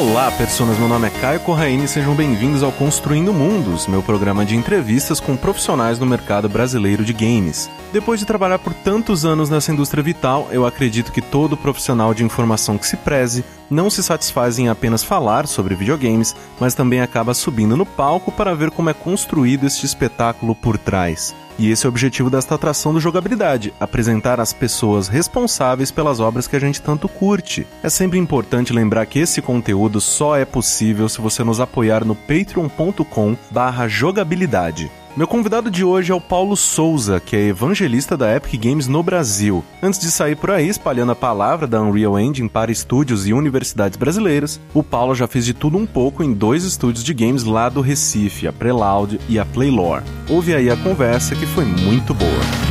Olá, pessoas. Meu nome é Caio Corraine e sejam bem-vindos ao Construindo Mundos, meu programa de entrevistas com profissionais do mercado brasileiro de games. Depois de trabalhar por tantos anos nessa indústria vital, eu acredito que todo profissional de informação que se preze não se satisfaz em apenas falar sobre videogames, mas também acaba subindo no palco para ver como é construído este espetáculo por trás. E esse é o objetivo desta atração do Jogabilidade: apresentar as pessoas responsáveis pelas obras que a gente tanto curte. É sempre importante lembrar que esse conteúdo só é possível se você nos apoiar no patreon.com/jogabilidade. Meu convidado de hoje é o Paulo Souza, que é evangelista da Epic Games no Brasil. Antes de sair por aí espalhando a palavra da Unreal Engine para estúdios e universidades brasileiras, o Paulo já fez de tudo um pouco em dois estúdios de games lá do Recife, a Preloud e a Playlore. Ouve aí a conversa que foi muito boa.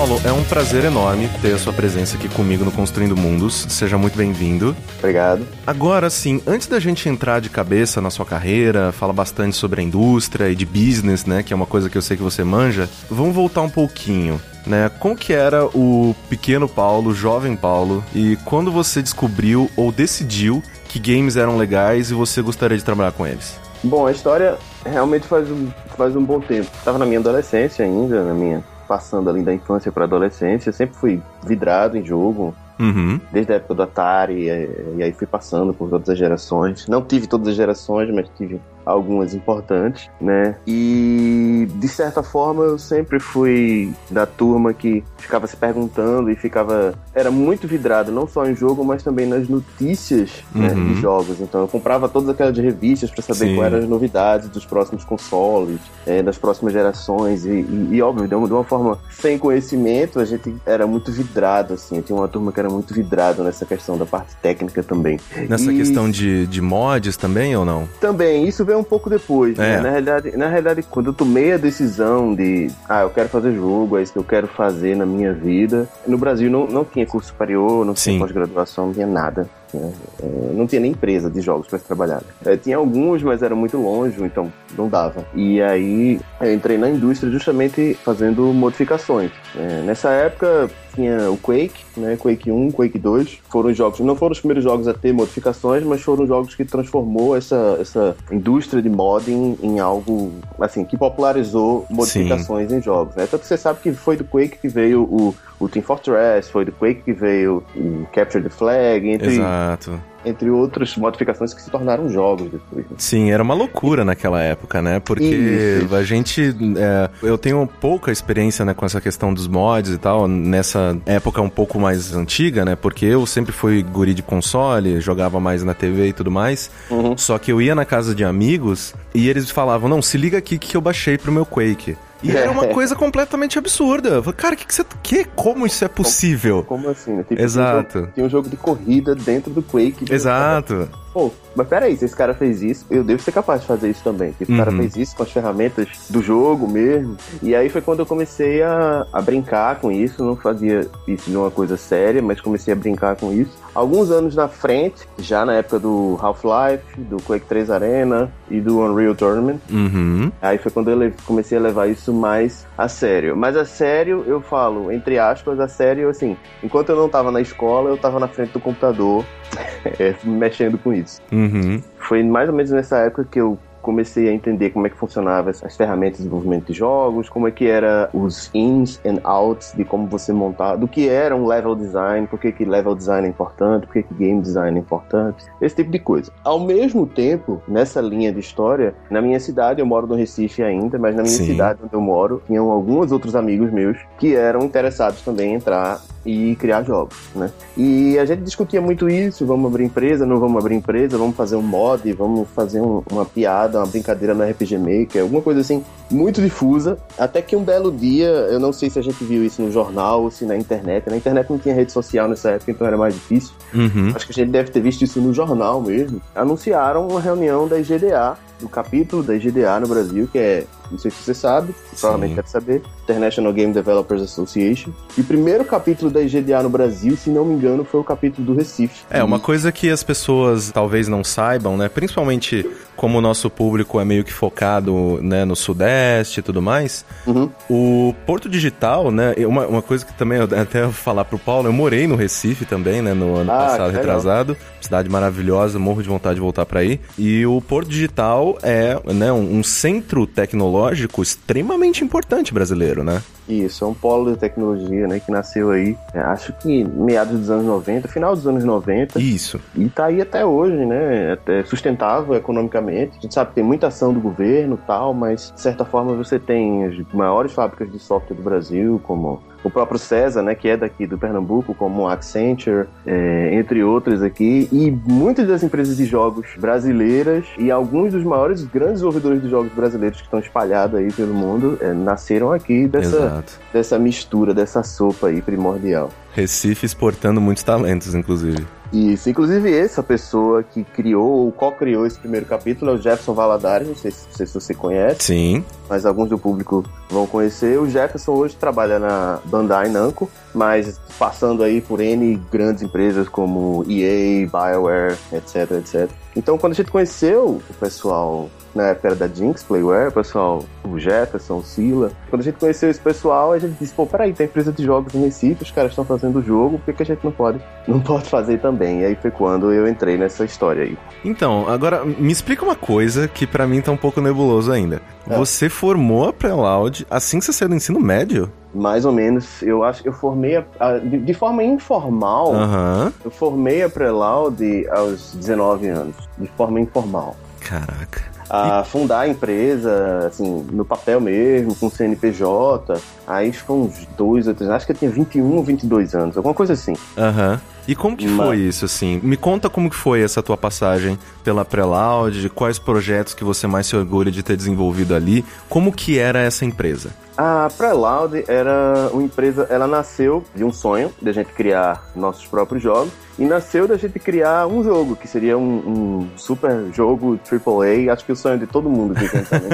Paulo, é um prazer enorme ter a sua presença aqui comigo no Construindo Mundos. Seja muito bem-vindo. Obrigado. Agora, sim, antes da gente entrar de cabeça na sua carreira, fala bastante sobre a indústria e de business, né, que é uma coisa que eu sei que você manja, vamos voltar um pouquinho. Né? Como que era o pequeno Paulo, jovem Paulo, e quando você descobriu ou decidiu que games eram legais e você gostaria de trabalhar com eles? Bom, a história realmente faz um, faz um bom tempo. Estava na minha adolescência ainda, na minha passando ali da infância para adolescência, sempre fui vidrado em jogo. Uhum. Desde a época do Atari, e, e aí fui passando por todas as gerações. Não tive todas as gerações, mas tive algumas importantes, né? E de certa forma eu sempre fui da turma que ficava se perguntando e ficava era muito vidrado não só em jogo, mas também nas notícias uhum. né, de uhum. jogos. Então eu comprava todas aquelas revistas para saber quais eram as novidades dos próximos consoles, é, das próximas gerações e, e, e óbvio de uma, de uma, forma sem conhecimento a gente era muito vidrado assim. Tinha uma turma que era muito vidrado nessa questão da parte técnica também. Nessa e... questão de, de mods também ou não? Também isso veio um pouco depois, né? é. né? Na realidade, na realidade, quando eu tomei a decisão de, ah, eu quero fazer jogo, é isso que eu quero fazer na minha vida. No Brasil não, não tinha curso superior, não tinha pós-graduação, não tinha nada. Né? É, não tinha nem empresa de jogos para trabalhar. É, tinha alguns, mas era muito longe, então não dava. E aí eu entrei na indústria justamente fazendo modificações. É, nessa época tinha o Quake, né? Quake 1, Quake 2. Foram jogos, não foram os primeiros jogos a ter modificações, mas foram jogos que transformou essa, essa indústria de modding em algo, assim, que popularizou modificações Sim. em jogos, né? Tanto que você sabe que foi do Quake que veio o, o Team Fortress, foi do Quake que veio o Capture the Flag, entre... Exato entre outras modificações que se tornaram jogos depois. Né? Sim, era uma loucura naquela época, né? Porque Isso. a gente. É, eu tenho pouca experiência né, com essa questão dos mods e tal, nessa época um pouco mais antiga, né? Porque eu sempre fui guri de console, jogava mais na TV e tudo mais. Uhum. Só que eu ia na casa de amigos e eles falavam: não, se liga aqui que eu baixei pro meu Quake. E era uma coisa completamente absurda. Cara, que que você. Que? Como isso é possível? Como, como assim? Né? Tipo, Exato. Tem um, um, jogo de corrida dentro do Quake. Exato. Pô, mas peraí, se esse cara fez isso, eu devo ser capaz de fazer isso também. Porque uhum. cara fez isso com as ferramentas do jogo mesmo. E aí foi quando eu comecei a, a brincar com isso. Não fazia isso de uma coisa séria, mas comecei a brincar com isso. Alguns anos na frente, já na época do Half-Life, do Quake 3 Arena e do Unreal Tournament. Uhum. Aí foi quando eu comecei a levar isso mais a sério. Mas a sério, eu falo, entre aspas, a sério, assim, enquanto eu não tava na escola, eu tava na frente do computador, é, mexendo com isso. Uhum. Foi mais ou menos nessa época que eu comecei a entender como é que funcionava as ferramentas de desenvolvimento de jogos, como é que era os ins and outs de como você montar, do que era um level design, por que, que level design é importante, por que, que game design é importante, esse tipo de coisa. Ao mesmo tempo, nessa linha de história, na minha cidade, eu moro no Recife ainda, mas na minha Sim. cidade onde eu moro, tinham alguns outros amigos meus que eram interessados também em entrar e criar jogos, né? E a gente discutia muito isso, vamos abrir empresa, não vamos abrir empresa, vamos fazer um mod, vamos fazer um, uma piada, uma brincadeira no RPG Maker, alguma coisa assim muito difusa, até que um belo dia, eu não sei se a gente viu isso no jornal ou se na internet. Na internet não tinha rede social nessa época, então era mais difícil. Uhum. Acho que a gente deve ter visto isso no jornal mesmo. Anunciaram uma reunião da IGDA, do capítulo da IGDA no Brasil, que é não sei se você sabe, provavelmente deve saber, International Game Developers Association. E o primeiro capítulo da IGDA no Brasil, se não me engano, foi o capítulo do Recife. É, uma coisa que as pessoas talvez não saibam, né? Principalmente como o nosso público é meio que focado né, no Sudeste e tudo mais, uhum. o Porto Digital, né? Uma, uma coisa que também eu até vou falar pro Paulo, eu morei no Recife também, né? No ano ah, passado, retrasado. Cidade maravilhosa, morro de vontade de voltar para aí. E o Porto Digital é né, um, centro tecnológico extremamente importante brasileiro, né? Isso, é um polo de tecnologia, né, que nasceu aí, é, acho que meados dos anos 90, final dos anos 90. Isso. E tá aí até hoje, né, é sustentável economicamente. A gente sabe que tem muita ação do governo tal, mas de certa forma você tem as maiores fábricas de software do Brasil, como o próprio César, né, que é daqui do Pernambuco, como a Accenture, é, entre outros aqui, e muitas das empresas de jogos brasileiras e alguns dos maiores grandes desenvolvedores de jogos brasileiros que estão espalhados aí pelo mundo é, nasceram aqui dessa, dessa mistura, dessa sopa aí primordial. Recife exportando muitos talentos, inclusive. Isso, inclusive essa pessoa que criou ou co-criou esse primeiro capítulo é o Jefferson Valadares, não sei, se, não sei se você conhece. Sim. Mas alguns do público vão conhecer. O Jefferson hoje trabalha na Bandai Namco, mas passando aí por N grandes empresas como EA, BioWare, etc, etc. Então, quando a gente conheceu o pessoal na época era da Jinx Playware, o pessoal, o Jefferson, o Sila. Quando a gente conheceu esse pessoal, a gente disse, pô, peraí, tem empresa de jogos em Recife, os caras estão fazendo o jogo, por que, que a gente não pode, não pode fazer também? E aí foi quando eu entrei nessa história aí. Então, agora, me explica uma coisa que para mim tá um pouco nebuloso ainda. É. Você formou a Preloud assim que você saiu do ensino médio? Mais ou menos. Eu acho que eu formei a, a, de, de, forma informal. Uhum. Eu formei a Preloud aos 19 anos. De forma informal. Caraca a fundar a empresa, assim, no papel mesmo, com CNPJ. Aí foi uns dois ou três, acho que eu tinha 21 ou 22 anos, alguma coisa assim. Aham. Uhum. E como que Mas... foi isso, assim? Me conta como que foi essa tua passagem pela Preloud, quais projetos que você mais se orgulha de ter desenvolvido ali, como que era essa empresa? A Preloud era uma empresa, ela nasceu de um sonho de a gente criar nossos próprios jogos e nasceu da gente criar um jogo, que seria um, um super jogo AAA. Acho que o sonho de todo mundo que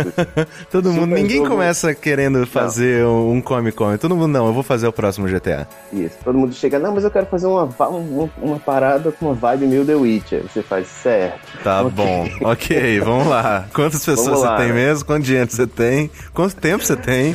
Todo mundo, ninguém jogo... começa querendo fazer não. um Comic Con. Todo mundo, não, eu vou fazer o próximo GTA. Isso, todo mundo chega, não, mas eu quero fazer uma, uma, uma parada com uma vibe meio The Witcher. Você faz certo. Tá okay. bom, ok, vamos lá. Quantas pessoas lá, você tem né? mesmo? Quanto dinheiro você tem? Quanto tempo você tem?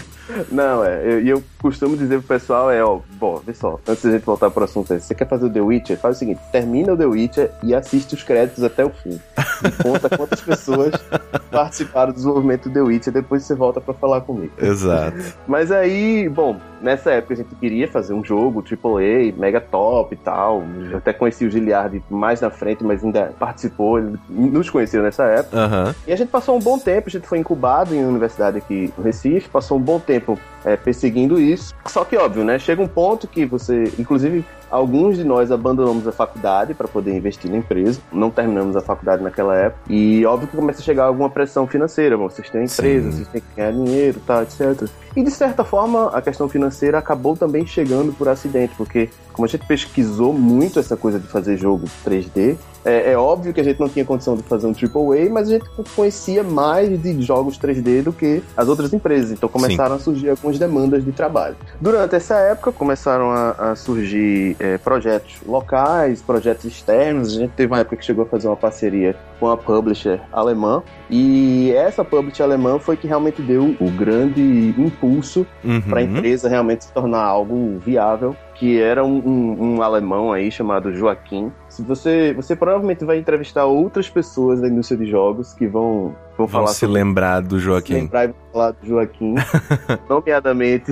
Não, é, e eu, eu, costumo dizer pro pessoal, é, ó, bom, vê só, antes da gente voltar pro assunto, você quer fazer o The Witcher? Faz o seguinte, termina o The Witcher e assiste os créditos até o fim. E conta quantas pessoas participaram do desenvolvimento do The Witcher, depois você volta para falar comigo. Exato. Mas aí, bom, nessa época a gente queria fazer um jogo AAA, mega top e tal. Eu até conheci o Giliard mais na frente, mas ainda participou, ele nos conheceu nessa época. Uhum. E a gente passou um bom tempo, a gente foi incubado em uma universidade aqui no Recife, passou um bom tempo é, perseguindo isso. Só que, óbvio, né? Chega um ponto que você, inclusive, Alguns de nós abandonamos a faculdade para poder investir na empresa, não terminamos a faculdade naquela época, e óbvio que começa a chegar alguma pressão financeira. Vocês têm empresa, Sim. vocês têm que ganhar dinheiro, tal, etc. E de certa forma, a questão financeira acabou também chegando por acidente, porque como a gente pesquisou muito essa coisa de fazer jogo 3D, é, é, óbvio que a gente não tinha condição de fazer um AAA, mas a gente conhecia mais de jogos 3D do que as outras empresas. Então começaram Sim. a surgir algumas demandas de trabalho. Durante essa época começaram a, a surgir é, projetos locais, projetos externos. A gente teve uma época que chegou a fazer uma parceria com a publisher alemã. E essa publisher alemã foi que realmente deu o grande impulso uhum. para a empresa realmente se tornar algo viável que era um, um, um, alemão aí chamado Joaquim. Se você, você provavelmente vai entrevistar outras pessoas da indústria de jogos que vão, vão, vão falar se sobre, lembrar do Joaquim. Se lembrar e falar do Joaquim, nomeadamente.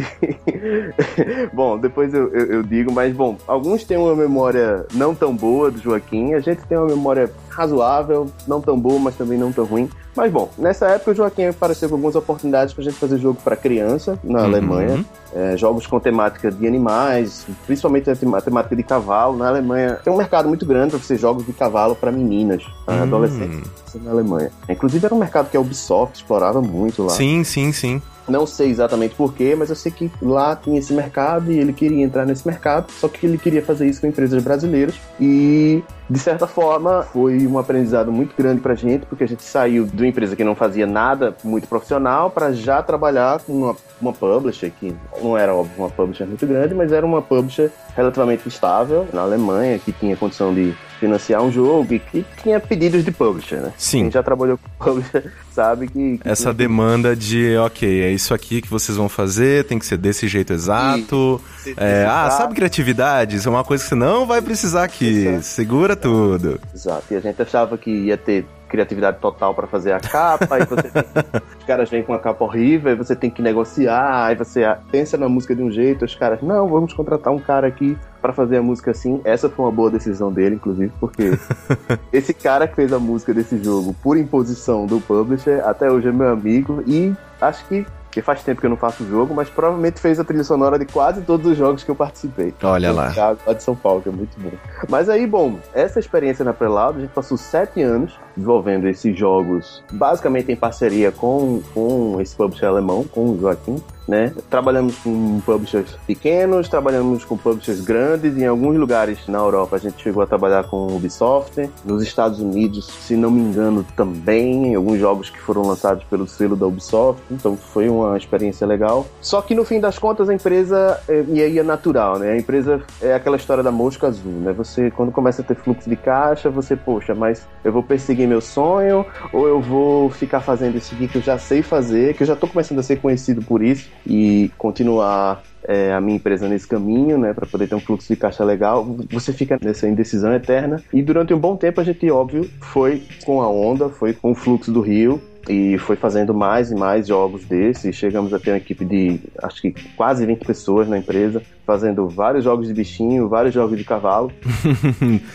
bom, depois eu, eu, eu, digo, mas bom, alguns têm uma memória não tão boa do Joaquim, a gente tem uma memória razoável, não tão boa, mas também não tão ruim. Mas bom, nessa época o Joaquim apareceu com algumas oportunidades para a gente fazer jogo para criança na uhum. Alemanha. É, jogos com temática de animais, principalmente a temática de cavalo. Na Alemanha tem um mercado muito grande para você jogos de cavalo para meninas, para uhum. Na Alemanha. Inclusive era um mercado mercado que a Ubisoft explorava muito lá. Sim, sim, sim. Não sei exatamente porquê, mas eu sei que lá tinha esse mercado e ele queria entrar nesse mercado, só que ele queria fazer isso com empresas brasileiras. E, de certa forma, foi um aprendizado muito grande pra gente, porque a gente saiu de uma empresa que não fazia nada muito profissional para já trabalhar com uma, uma publisher, que não era, óbvio, uma publisher muito grande, mas era uma publisher relativamente estável na Alemanha, que tinha condição de financiar um jogo e que tinha pedidos de publisher, né? Sim. Quem já trabalhou com publisher sabe que... que Essa demanda de, ok, é isso aqui que vocês vão fazer, tem que ser desse jeito exato. É, ah, sabe criatividade? Isso é uma coisa que você não vai precisar aqui. Exato. Segura tudo. Exato. E a gente achava que ia ter criatividade total para fazer a capa, aí você tem, os caras vêm com uma capa horrível, aí você tem que negociar, aí você pensa na música de um jeito, os caras, não, vamos contratar um cara aqui para fazer a música assim. Essa foi uma boa decisão dele, inclusive, porque esse cara que fez a música desse jogo por imposição do publisher, até hoje é meu amigo e acho que porque faz tempo que eu não faço jogo, mas provavelmente fez a trilha sonora de quase todos os jogos que eu participei. Olha lá. Lá de São Paulo, que é muito bom. Mas aí, bom, essa experiência na Preloud, a gente passou sete anos desenvolvendo esses jogos, basicamente em parceria com, com esse publisher alemão, com o Joaquim. Né? Trabalhamos com publishers pequenos, trabalhamos com publishers grandes. Em alguns lugares na Europa a gente chegou a trabalhar com Ubisoft. Nos Estados Unidos, se não me engano, também. Alguns jogos que foram lançados pelo selo da Ubisoft. Então foi uma experiência legal. Só que no fim das contas a empresa, e aí é natural, né? A empresa é aquela história da mosca azul, né? Você, quando começa a ter fluxo de caixa, você, poxa, mas eu vou perseguir meu sonho ou eu vou ficar fazendo isso aqui que eu já sei fazer, que eu já tô começando a ser conhecido por isso e continuar é, a minha empresa nesse caminho, né, para poder ter um fluxo de caixa legal. Você fica nessa indecisão eterna. E durante um bom tempo a gente, óbvio, foi com a onda, foi com o fluxo do Rio, e foi fazendo mais e mais jogos desses. Chegamos a ter uma equipe de acho que quase 20 pessoas na empresa, fazendo vários jogos de bichinho, vários jogos de cavalo.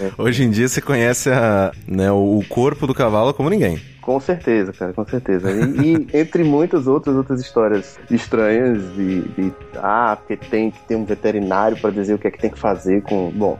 é. Hoje em dia você conhece a, né, o corpo do cavalo como ninguém. Com certeza, cara, com certeza. E, e, entre muitas outras outras histórias estranhas de, de ah, porque tem que ter um veterinário para dizer o que é que tem que fazer com. Bom.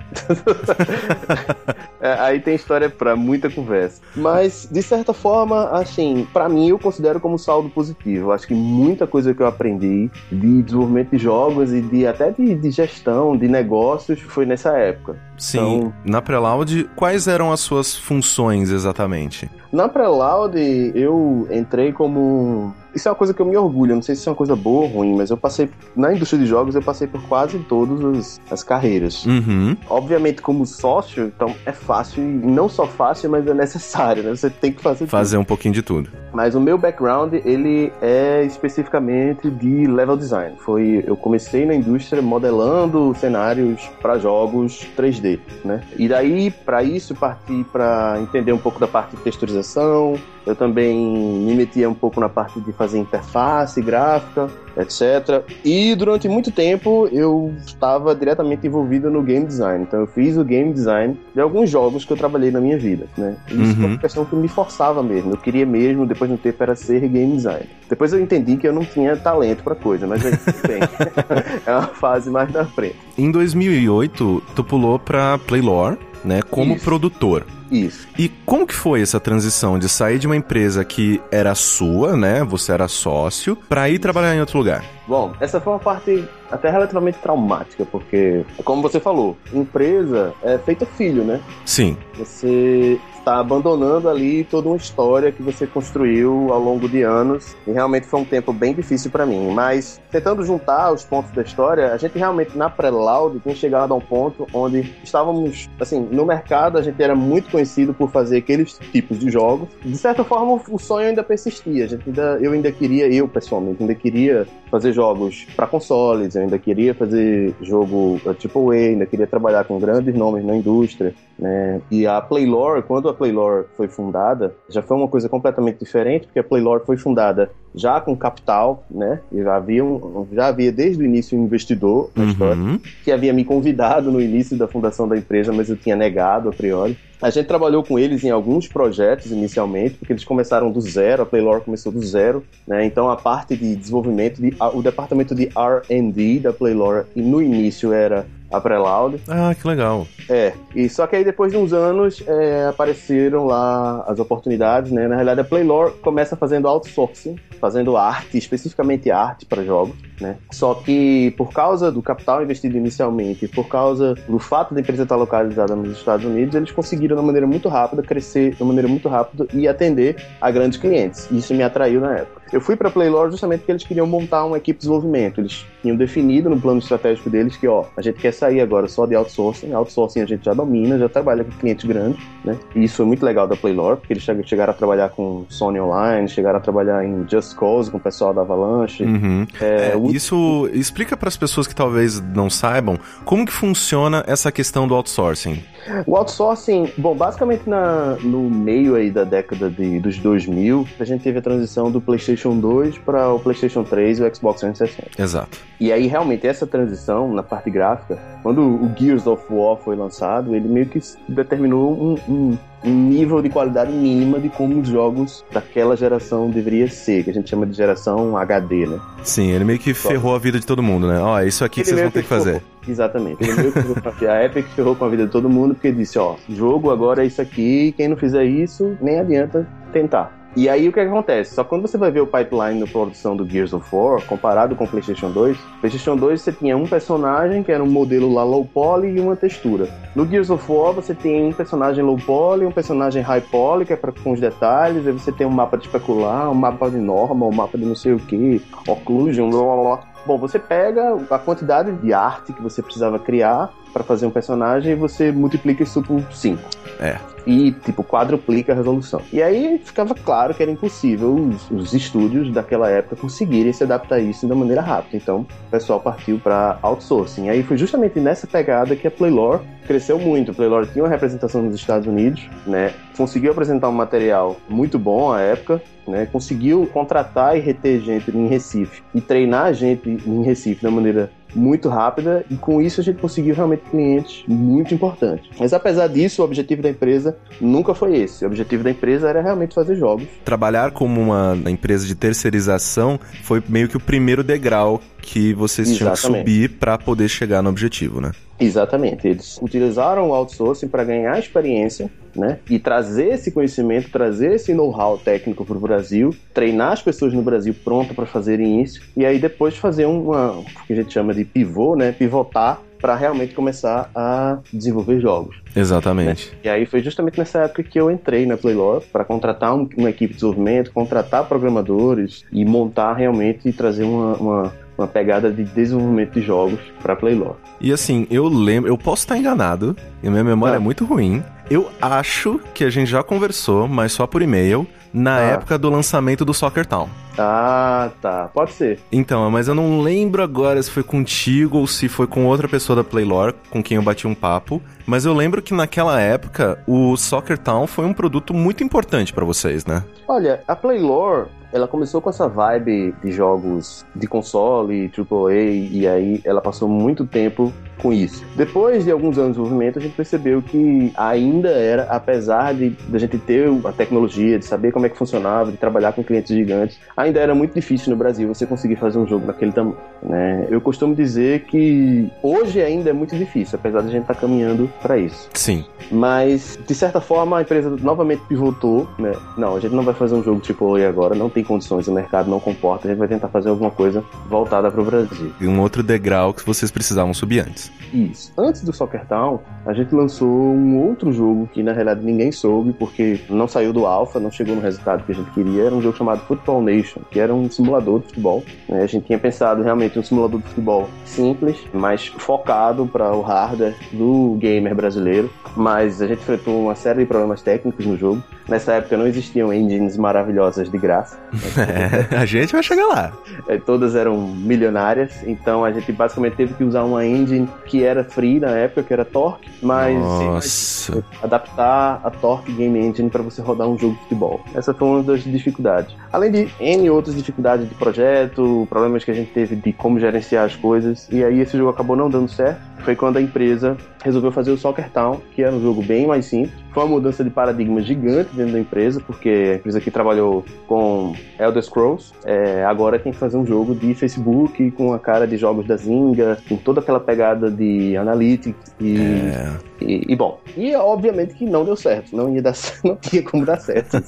é, aí tem história para muita conversa. Mas, de certa forma, assim, para mim eu considero como saldo positivo. Acho que muita coisa que eu aprendi de desenvolvimento de jogos e de até de, de gestão, de negócios, foi nessa época. Sim. Então, na Preloud, quais eram as suas funções exatamente? Na Preloud, eu entrei como isso é uma coisa que eu me orgulho, não sei se é uma coisa boa ou ruim, mas eu passei, na indústria de jogos, eu passei por quase todas as, as carreiras. Uhum. Obviamente, como sócio, então é fácil, e não só fácil, mas é necessário, né? Você tem que fazer Fazer tudo. um pouquinho de tudo. Mas o meu background, ele é especificamente de level design. Foi, eu comecei na indústria modelando cenários para jogos 3D, né? E daí, para isso, parti para entender um pouco da parte de texturização, eu também me metia um pouco na parte de fazer interface gráfica, etc. E durante muito tempo eu estava diretamente envolvido no game design. Então eu fiz o game design de alguns jogos que eu trabalhei na minha vida, né? E isso uhum. foi uma questão que me forçava mesmo. Eu queria mesmo, depois de um tempo, era ser game design. Depois eu entendi que eu não tinha talento para coisa, mas aí, bem, é uma fase mais na frente. Em 2008, tu pulou para Playlore, né, como Isso. produtor. Isso. E como que foi essa transição de sair de uma empresa que era sua, né? Você era sócio, para ir trabalhar em outro lugar? Bom, essa foi uma parte até relativamente traumática, porque, como você falou, empresa é feita filho, né? Sim. Você está abandonando ali toda uma história que você construiu ao longo de anos e realmente foi um tempo bem difícil para mim. Mas tentando juntar os pontos da história, a gente realmente na pré-laude tinha chegado a um ponto onde estávamos, assim, no mercado a gente era muito conhecido por fazer aqueles tipos de jogos. De certa forma, o sonho ainda persistia. A gente ainda, eu ainda queria, eu pessoalmente, ainda queria fazer jogos para consoles, eu ainda queria fazer jogo tipo A, ainda queria trabalhar com grandes nomes na indústria, né? E a Playlore, quando a Playlore foi fundada, já foi uma coisa completamente diferente, porque a Playlore foi fundada já com capital, né? E já havia, um, já havia desde o início um investidor na Uhum. história que havia me convidado no início da fundação da empresa, mas eu tinha negado a priori. A gente trabalhou com eles em alguns projetos inicialmente, porque eles começaram do zero, a Playlore começou do zero, né? Então a parte de desenvolvimento, de, a- o departamento de R&D da Playlore no início era a Prelude. Ah, que legal. É, e só que aí depois de uns anos é, apareceram lá as oportunidades, né? Na realidade a Playlore começa fazendo outsourcing, fazendo arte, especificamente arte para jogos, né? Só que por causa do capital investido inicialmente, por causa do fato da empresa estar localizada nos Estados Unidos, eles conseguiram de uma maneira muito rápida crescer de uma maneira muito rápida e atender a grandes clientes. Isso me atraiu na época. Eu fui para Playlore justamente porque eles queriam montar uma equipe de desenvolvimento. Eles tinham definido no plano estratégico deles que, ó, a gente quer sair agora só de outsourcing. Outsourcing a gente já domina, já trabalha com clientes grandes, né? E isso foi muito legal da Playlore, porque eles chegaram a trabalhar com Sony Online, chegaram a trabalhar em Just Cause com o pessoal da Avalanche. Uhum. É, é, isso explica para as pessoas que talvez não saibam como que funciona essa questão do outsourcing. O outsourcing, bom, basicamente na, no meio aí da década de, dos 2000, a gente teve a transição do PlayStation 2 para o PlayStation 3 e o Xbox 360. Exato. E aí, realmente, essa transição na parte gráfica, quando o Gears of War foi lançado, ele meio que determinou um, um um nível de qualidade mínima de como os jogos daquela geração deveria ser, que a gente chama de geração HD, né? Sim, ele meio que Só. ferrou a vida de todo mundo, né? Ó, é isso aqui que vocês vão ter que fazer. Exatamente. Ele meio que a Epic ferrou com a vida de todo mundo porque disse, ó, jogo agora é isso aqui, quem não fizer isso, nem adianta tentar. E aí o que, acontece? Só quando você vai ver o pipeline da produção do Gears of War, comparado com o PlayStation 2, PlayStation 2 você tinha um personagem que era um modelo lá low poly e uma textura. No Gears of War você tem um personagem low poly, um personagem high poly, que é para com os detalhes, aí você tem um mapa de especular, um mapa de norma, um mapa de não sei o que, occlusion, blá blá blá. Bom, você pega a quantidade de arte que você precisava criar para fazer um personagem e você multiplica isso por 5. É. E, tipo, quadruplica a resolução. E aí ficava claro que era impossível os, os estúdios daquela época conseguirem se adaptar a isso de maneira rápida. Então, o pessoal partiu para outsourcing. E aí foi justamente nessa pegada que a Playlore cresceu muito. A Playlore tinha uma representação nos Estados Unidos, né? Conseguiu apresentar um material muito bom à época, né? Conseguiu contratar e reter gente em Recife e treinar gente em Recife uma maneira muito rápida e com isso a gente conseguiu realmente clientes muito importantes. Mas apesar disso, o objetivo da empresa nunca foi esse. O objetivo da empresa era realmente fazer jogos. Trabalhar como uma empresa de terceirização foi meio que o primeiro degrau que vocês Exatamente. tinham que subir para poder chegar no objetivo, né? Exatamente. Eles utilizaram o outsourcing para ganhar experiência, né? E trazer esse conhecimento, trazer esse know-how técnico para o Brasil, treinar as pessoas no Brasil prontas para fazerem isso, e aí depois fazer uma, o que a gente chama de pivô, né? Pivotar para realmente começar a desenvolver jogos. Exatamente. Né? E aí foi justamente nessa época que eu entrei na Playlore para contratar um, uma equipe de desenvolvimento, contratar programadores e montar realmente e trazer uma, uma uma pegada de desenvolvimento de jogos para Playlore. E assim, eu lembro, eu posso estar enganado, e minha memória ah. é muito ruim. Eu acho que a gente já conversou, mas só por e-mail, na ah. época do lançamento do Soccer Town. Ah, tá. Pode ser. Então, mas eu não lembro agora se foi contigo ou se foi com outra pessoa da Playlore com quem eu bati um papo. Mas eu lembro que naquela época o Soccer Town foi um produto muito importante para vocês, né? Olha, a Playlore ela começou com essa vibe de jogos de console, AAA, e aí ela passou muito tempo com isso. Depois de alguns anos de desenvolvimento, a gente percebeu que ainda era, apesar de, a gente ter a tecnologia, de saber como é que funcionava, de trabalhar com clientes gigantes, ainda era muito difícil no Brasil você conseguir fazer um jogo daquele tamanho. Né? Eu costumo dizer que hoje ainda é muito difícil, apesar de a gente estar tá caminhando para isso. Sim. Mas, de certa forma, a empresa novamente pivotou, né? Não, a gente não vai fazer um jogo tipo AAA agora, não tem condições, o mercado não comporta, a gente vai tentar fazer alguma coisa voltada para o Brasil. E um outro degrau que vocês precisavam subir antes. Isso. Antes do Soccer Town, a gente lançou um outro jogo que na realidade ninguém soube porque não saiu do alpha, não chegou no resultado que a gente queria. Era um jogo chamado Football Nation, que era um simulador de futebol. Né? A gente tinha pensado realmente um simulador de futebol simples, mas focado para o hardware do gamer brasileiro. Mas a gente enfrentou uma série de problemas técnicos no jogo. Nessa época não existiam engines maravilhosas de graça. É, a gente vai chegar lá. É, todas eram milionárias, então a gente basicamente teve que usar uma engine que era free na época, que era Torque, mas Nossa. adaptar a Torque Game Engine para você rodar um jogo de futebol. Essa foi uma das dificuldades. Além de N outras dificuldades de projeto, problemas que a gente teve de como gerenciar as coisas, e aí esse jogo acabou não dando certo. Foi quando a empresa resolveu fazer o Soccer Town, que era um jogo bem mais simples. Foi uma mudança de paradigma gigante dentro da empresa, porque a empresa que trabalhou com Elder Scrolls, é, agora tem que fazer um jogo de Facebook com a cara de jogos da Zynga, com toda aquela pegada de analytics e, é. e, e, bom, e obviamente que não deu certo, não ia dar, não tinha como dar certo.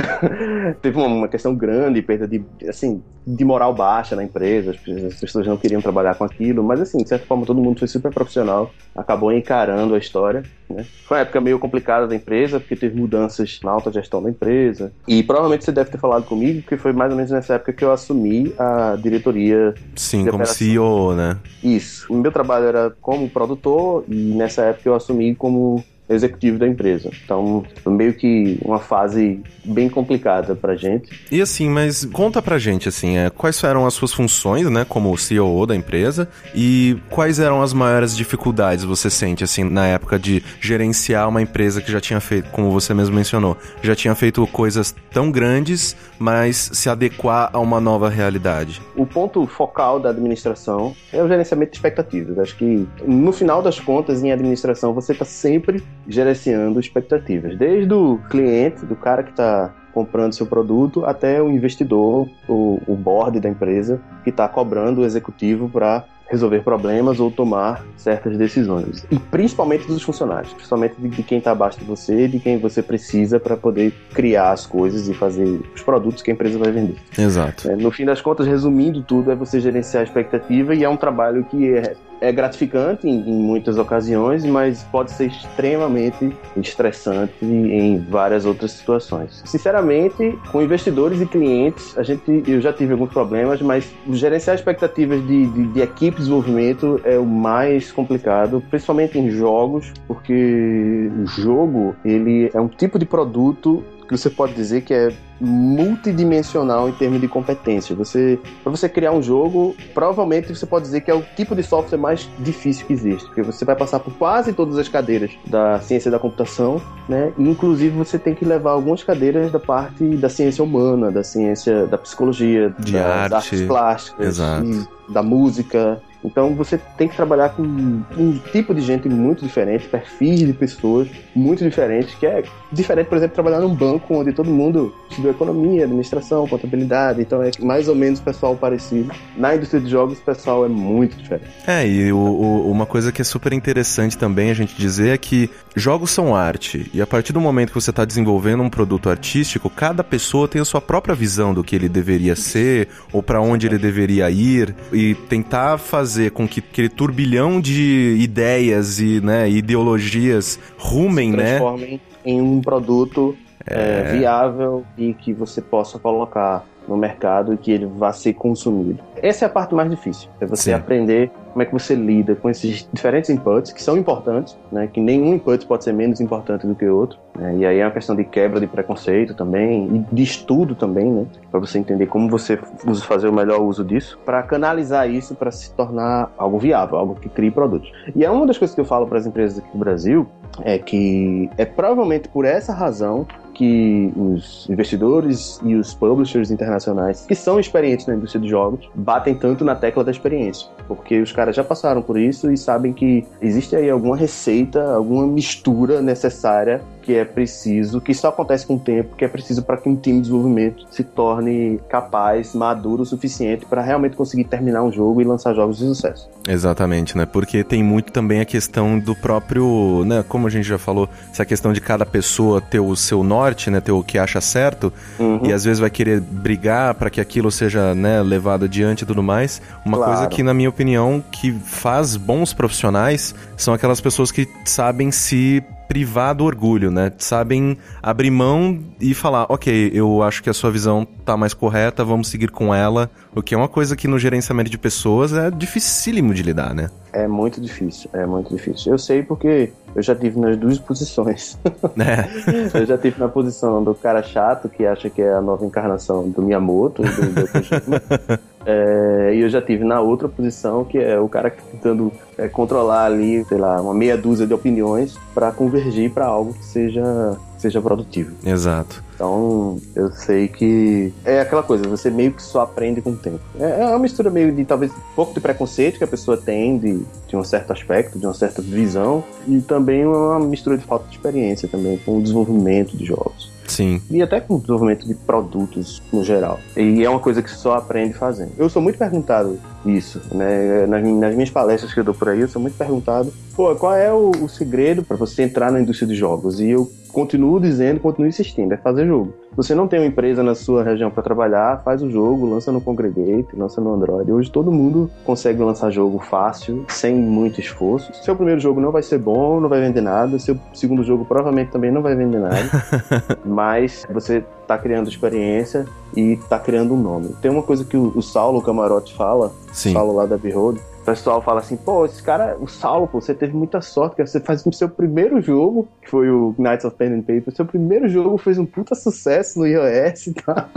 Teve uma, uma, questão grande, perda de, assim, de moral baixa na empresa, as pessoas não queriam trabalhar com aquilo, mas assim, de certa forma todo mundo foi super profissional, acabou encarando a história. Né? Foi uma época meio complicada da empresa, porque teve mudanças na alta gestão da empresa. E provavelmente você deve ter falado comigo, porque foi mais ou menos nessa época que eu assumi a diretoria. Sim, como CEO, né? Isso. O meu trabalho era como produtor, e nessa época eu assumi como executivo da empresa. Então, meio que uma fase bem complicada pra gente. E assim, mas conta pra gente, assim, é, quais eram as suas funções, né, como CEO da empresa e quais eram as maiores dificuldades você sente, assim, na época de gerenciar uma empresa que já tinha feito, como você mesmo mencionou, já tinha feito coisas tão grandes, mas se adequar a uma nova realidade? O ponto focal da administração é o gerenciamento de expectativas. Acho que, no final das contas, em administração, você está sempre gerenciando expectativas, desde o cliente, do cara que está comprando seu produto, até o investidor, o, o board da empresa que está cobrando o executivo para resolver problemas ou tomar certas decisões. E principalmente dos funcionários, principalmente de, quem está abaixo de você, de quem você precisa para poder criar as coisas e fazer os produtos que a empresa vai vender. Exato. É, no fim das contas, resumindo tudo, é você gerenciar a expectativa e é um trabalho que é é gratificante em, em, muitas ocasiões, mas pode ser extremamente estressante em várias outras situações. Sinceramente, com investidores e clientes, a gente, eu já tive alguns problemas, mas gerenciar expectativas de, de, de equipe de desenvolvimento é o mais complicado, principalmente em jogos, porque o jogo ele é um tipo de produto que você pode dizer que é multidimensional em termos de competência. Você, para você criar um jogo, provavelmente você pode dizer que é o tipo de software mais difícil que existe, porque você vai passar por quase todas as cadeiras da ciência da computação, né? E inclusive você tem que levar algumas cadeiras da parte da ciência humana, da ciência da psicologia, de das arte. artes plásticas, Exato. da música, então você tem que trabalhar com um tipo de gente muito diferente, perfis de pessoas muito diferentes, que é diferente, por exemplo, trabalhar num banco onde todo mundo estudou economia, administração, contabilidade, então é mais ou menos pessoal parecido. Na indústria de jogos, o pessoal é muito diferente. É, e o, o, uma coisa que é super interessante também a gente dizer é que jogos são arte, e a partir do momento que você está desenvolvendo um produto artístico, cada pessoa tem a sua própria visão do que ele deveria ser, ou para onde ele deveria ir, e tentar fazer fazer com que aquele turbilhão de ideias e né, ideologias rumem, né? transformem em um produto é... É, viável e que você possa colocar no mercado e que ele vá ser consumido. Essa é a parte mais difícil, é você Sim. aprender como é que você lida com esses diferentes inputs, que são importantes, né, que nenhum input pode ser menos importante do que o outro, né, e aí é uma questão de quebra de preconceito também, e de estudo também, né, para você entender como você fazer o melhor uso disso, para canalizar isso para se tornar algo viável, algo que crie produtos. E é uma das coisas que eu falo para as empresas aqui do Brasil, é que é provavelmente por essa razão que os investidores e os publishers internacionais que são experientes na indústria de jogos batem tanto na tecla da experiência, porque os caras já passaram por isso e sabem que existe aí alguma receita, alguma mistura necessária que é preciso, que só acontece com o tempo, que é preciso para que um time de desenvolvimento se torne capaz, maduro o suficiente para realmente conseguir terminar um jogo e lançar jogos de sucesso. Exatamente, né? Porque tem muito também a questão do próprio, né? Como a gente já falou, essa questão de cada pessoa ter o seu norte, né? Ter o que acha certo uhum. e às vezes vai querer brigar para que aquilo seja, né? Levado adiante e tudo mais. Uma claro. coisa que, na minha opinião, que faz bons profissionais são aquelas pessoas que sabem se privar do orgulho, né? Sabem abrir mão e falar, ok, eu acho que a sua visão tá mais correta, vamos seguir com ela. O que é uma coisa que no gerenciamento de pessoas é dificílimo de lidar, né? É muito difícil, é muito difícil. Eu sei porque eu já tive nas duas posições. É. eu já tive na posição do cara chato que acha que é a nova encarnação do Miyamoto, do, do é, e eu já tive na outra posição que é o cara tentando é, controlar ali, sei lá, uma meia dúzia de opiniões para convergir para algo que seja seja produtivo. Exato. Então, eu sei que é aquela coisa, você meio que só aprende com o tempo. É, é uma mistura meio de talvez um pouco de preconceito que a pessoa tem de, de um certo aspecto, de uma certa visão, e também uma mistura de falta de experiência também com o desenvolvimento de jogos. Sim. E até com o desenvolvimento de produtos no geral. E é uma coisa que só aprende fazendo. Eu sou muito perguntado isso, né? Nas, nas minhas palestras que eu dou por aí, eu sou muito perguntado, pô, qual é o, o segredo para você entrar na indústria de jogos? E eu continuo dizendo, continuo insistindo, é fazer jogo. Você não tem uma empresa na sua região para trabalhar, faz o jogo, lança no Congregate, lança no Android. Hoje todo mundo consegue lançar jogo fácil, sem muito esforço. Seu primeiro jogo não vai ser bom, não vai vender nada. Seu segundo jogo provavelmente também não vai vender nada. mas você está criando experiência e está criando um nome. Tem uma coisa que o, Saulo Camarote fala, Sim. Saulo lá da Behold, pessoal fala assim, pô, esse cara, o Saulo, pô, você teve muita sorte, que você faz o seu primeiro jogo, que foi o Knights of Pen and Paper, seu primeiro jogo fez um puta sucesso no iOS tá?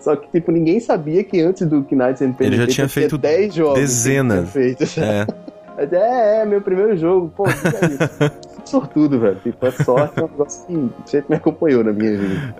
Só que, tipo, ninguém sabia que antes do Knights and Pen Ele and já tinha feito 10 jogos. Dezenas. É. é, é, meu primeiro jogo, pô, isso. Sortudo, velho. Tipo, a sorte é um negócio que sempre me acompanhou na minha vida.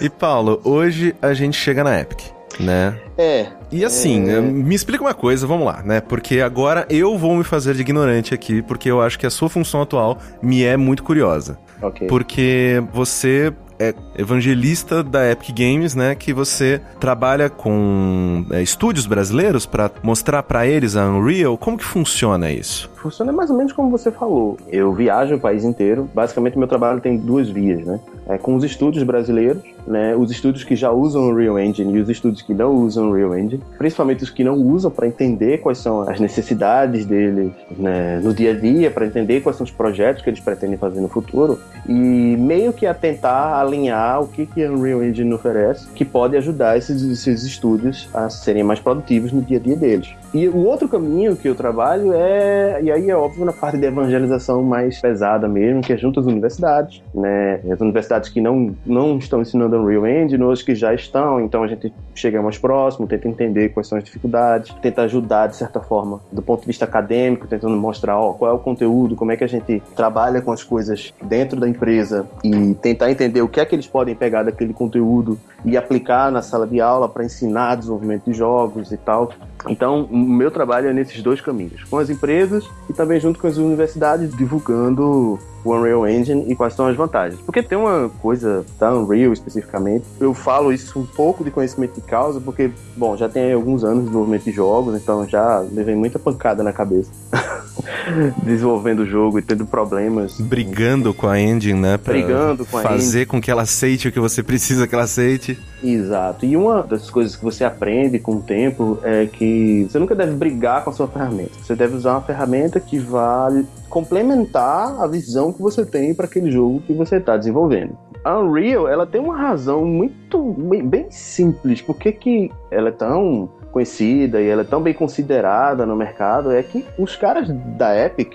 e Paulo, hoje a gente chega na Epic né? É. E assim, é... me explica uma coisa, vamos lá, né? Porque agora eu vou me fazer de ignorante aqui, porque eu acho que a sua função atual me é muito curiosa. Ok. Porque você é evangelista da Epic Games, né? Que você trabalha com é, estúdios brasileiros para mostrar para eles a Unreal. Como que funciona isso? Funciona mais ou menos como você falou. Eu viajo o país inteiro. Basicamente, meu trabalho tem duas vias, né? É com os estúdios brasileiros, né? Os estúdios que já usam o Unreal Engine e os estúdios que não usam o Unreal Engine. Principalmente os que não usam para entender quais são as necessidades deles né? no dia a dia, para entender quais são os projetos que eles pretendem fazer no futuro. E meio que a tentar alinhar o que, que a Unreal Engine oferece, que pode ajudar esses, esses estúdios a serem mais produtivos no dia a dia deles. E o outro caminho que eu trabalho é, e aí é óbvio, na parte de evangelização mais pesada mesmo, que é junto às universidades, né? As universidades que não, não estão ensinando Unreal Engine, outras que já estão, então a gente chega mais próximo, tenta entender quais são as dificuldades, tenta ajudar de certa forma, do ponto de vista acadêmico, tentando mostrar ó, qual é o conteúdo, como é que a gente trabalha com as coisas dentro da empresa e tentar entender o que é que eles podem pegar daquele conteúdo e aplicar na sala de aula para ensinar desenvolvimento de jogos e tal. Então, o meu trabalho é nesses dois caminhos, com as empresas e também junto com as universidades, divulgando o Unreal Engine e quais são as vantagens. Porque tem uma coisa da Unreal especificamente, eu falo isso um pouco de conhecimento de causa, porque, bom, já tem alguns anos de desenvolvimento de jogos, então já levei muita pancada na cabeça. Desenvolvendo o jogo e tendo problemas. Brigando com a engine, né? Brigando com a Fazer engine. com que ela aceite o que você precisa que ela aceite. Exato. E uma das coisas que você aprende com o tempo é que você nunca deve brigar com a sua ferramenta. Você deve usar uma ferramenta que vá complementar a visão que você tem para aquele jogo que você está desenvolvendo. A Unreal, ela tem uma razão muito bem simples. Por que, que ela é tão conhecida e ela é tão bem considerada no mercado é que os caras da Epic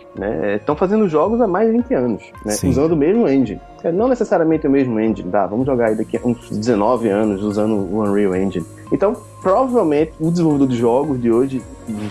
estão né, fazendo jogos há mais de 20 anos, né, usando o mesmo engine. É, não necessariamente o mesmo engine, tá? Vamos jogar aí daqui a uns 19 anos usando o Unreal Engine. Então, provavelmente, o desenvolvedor de jogos de hoje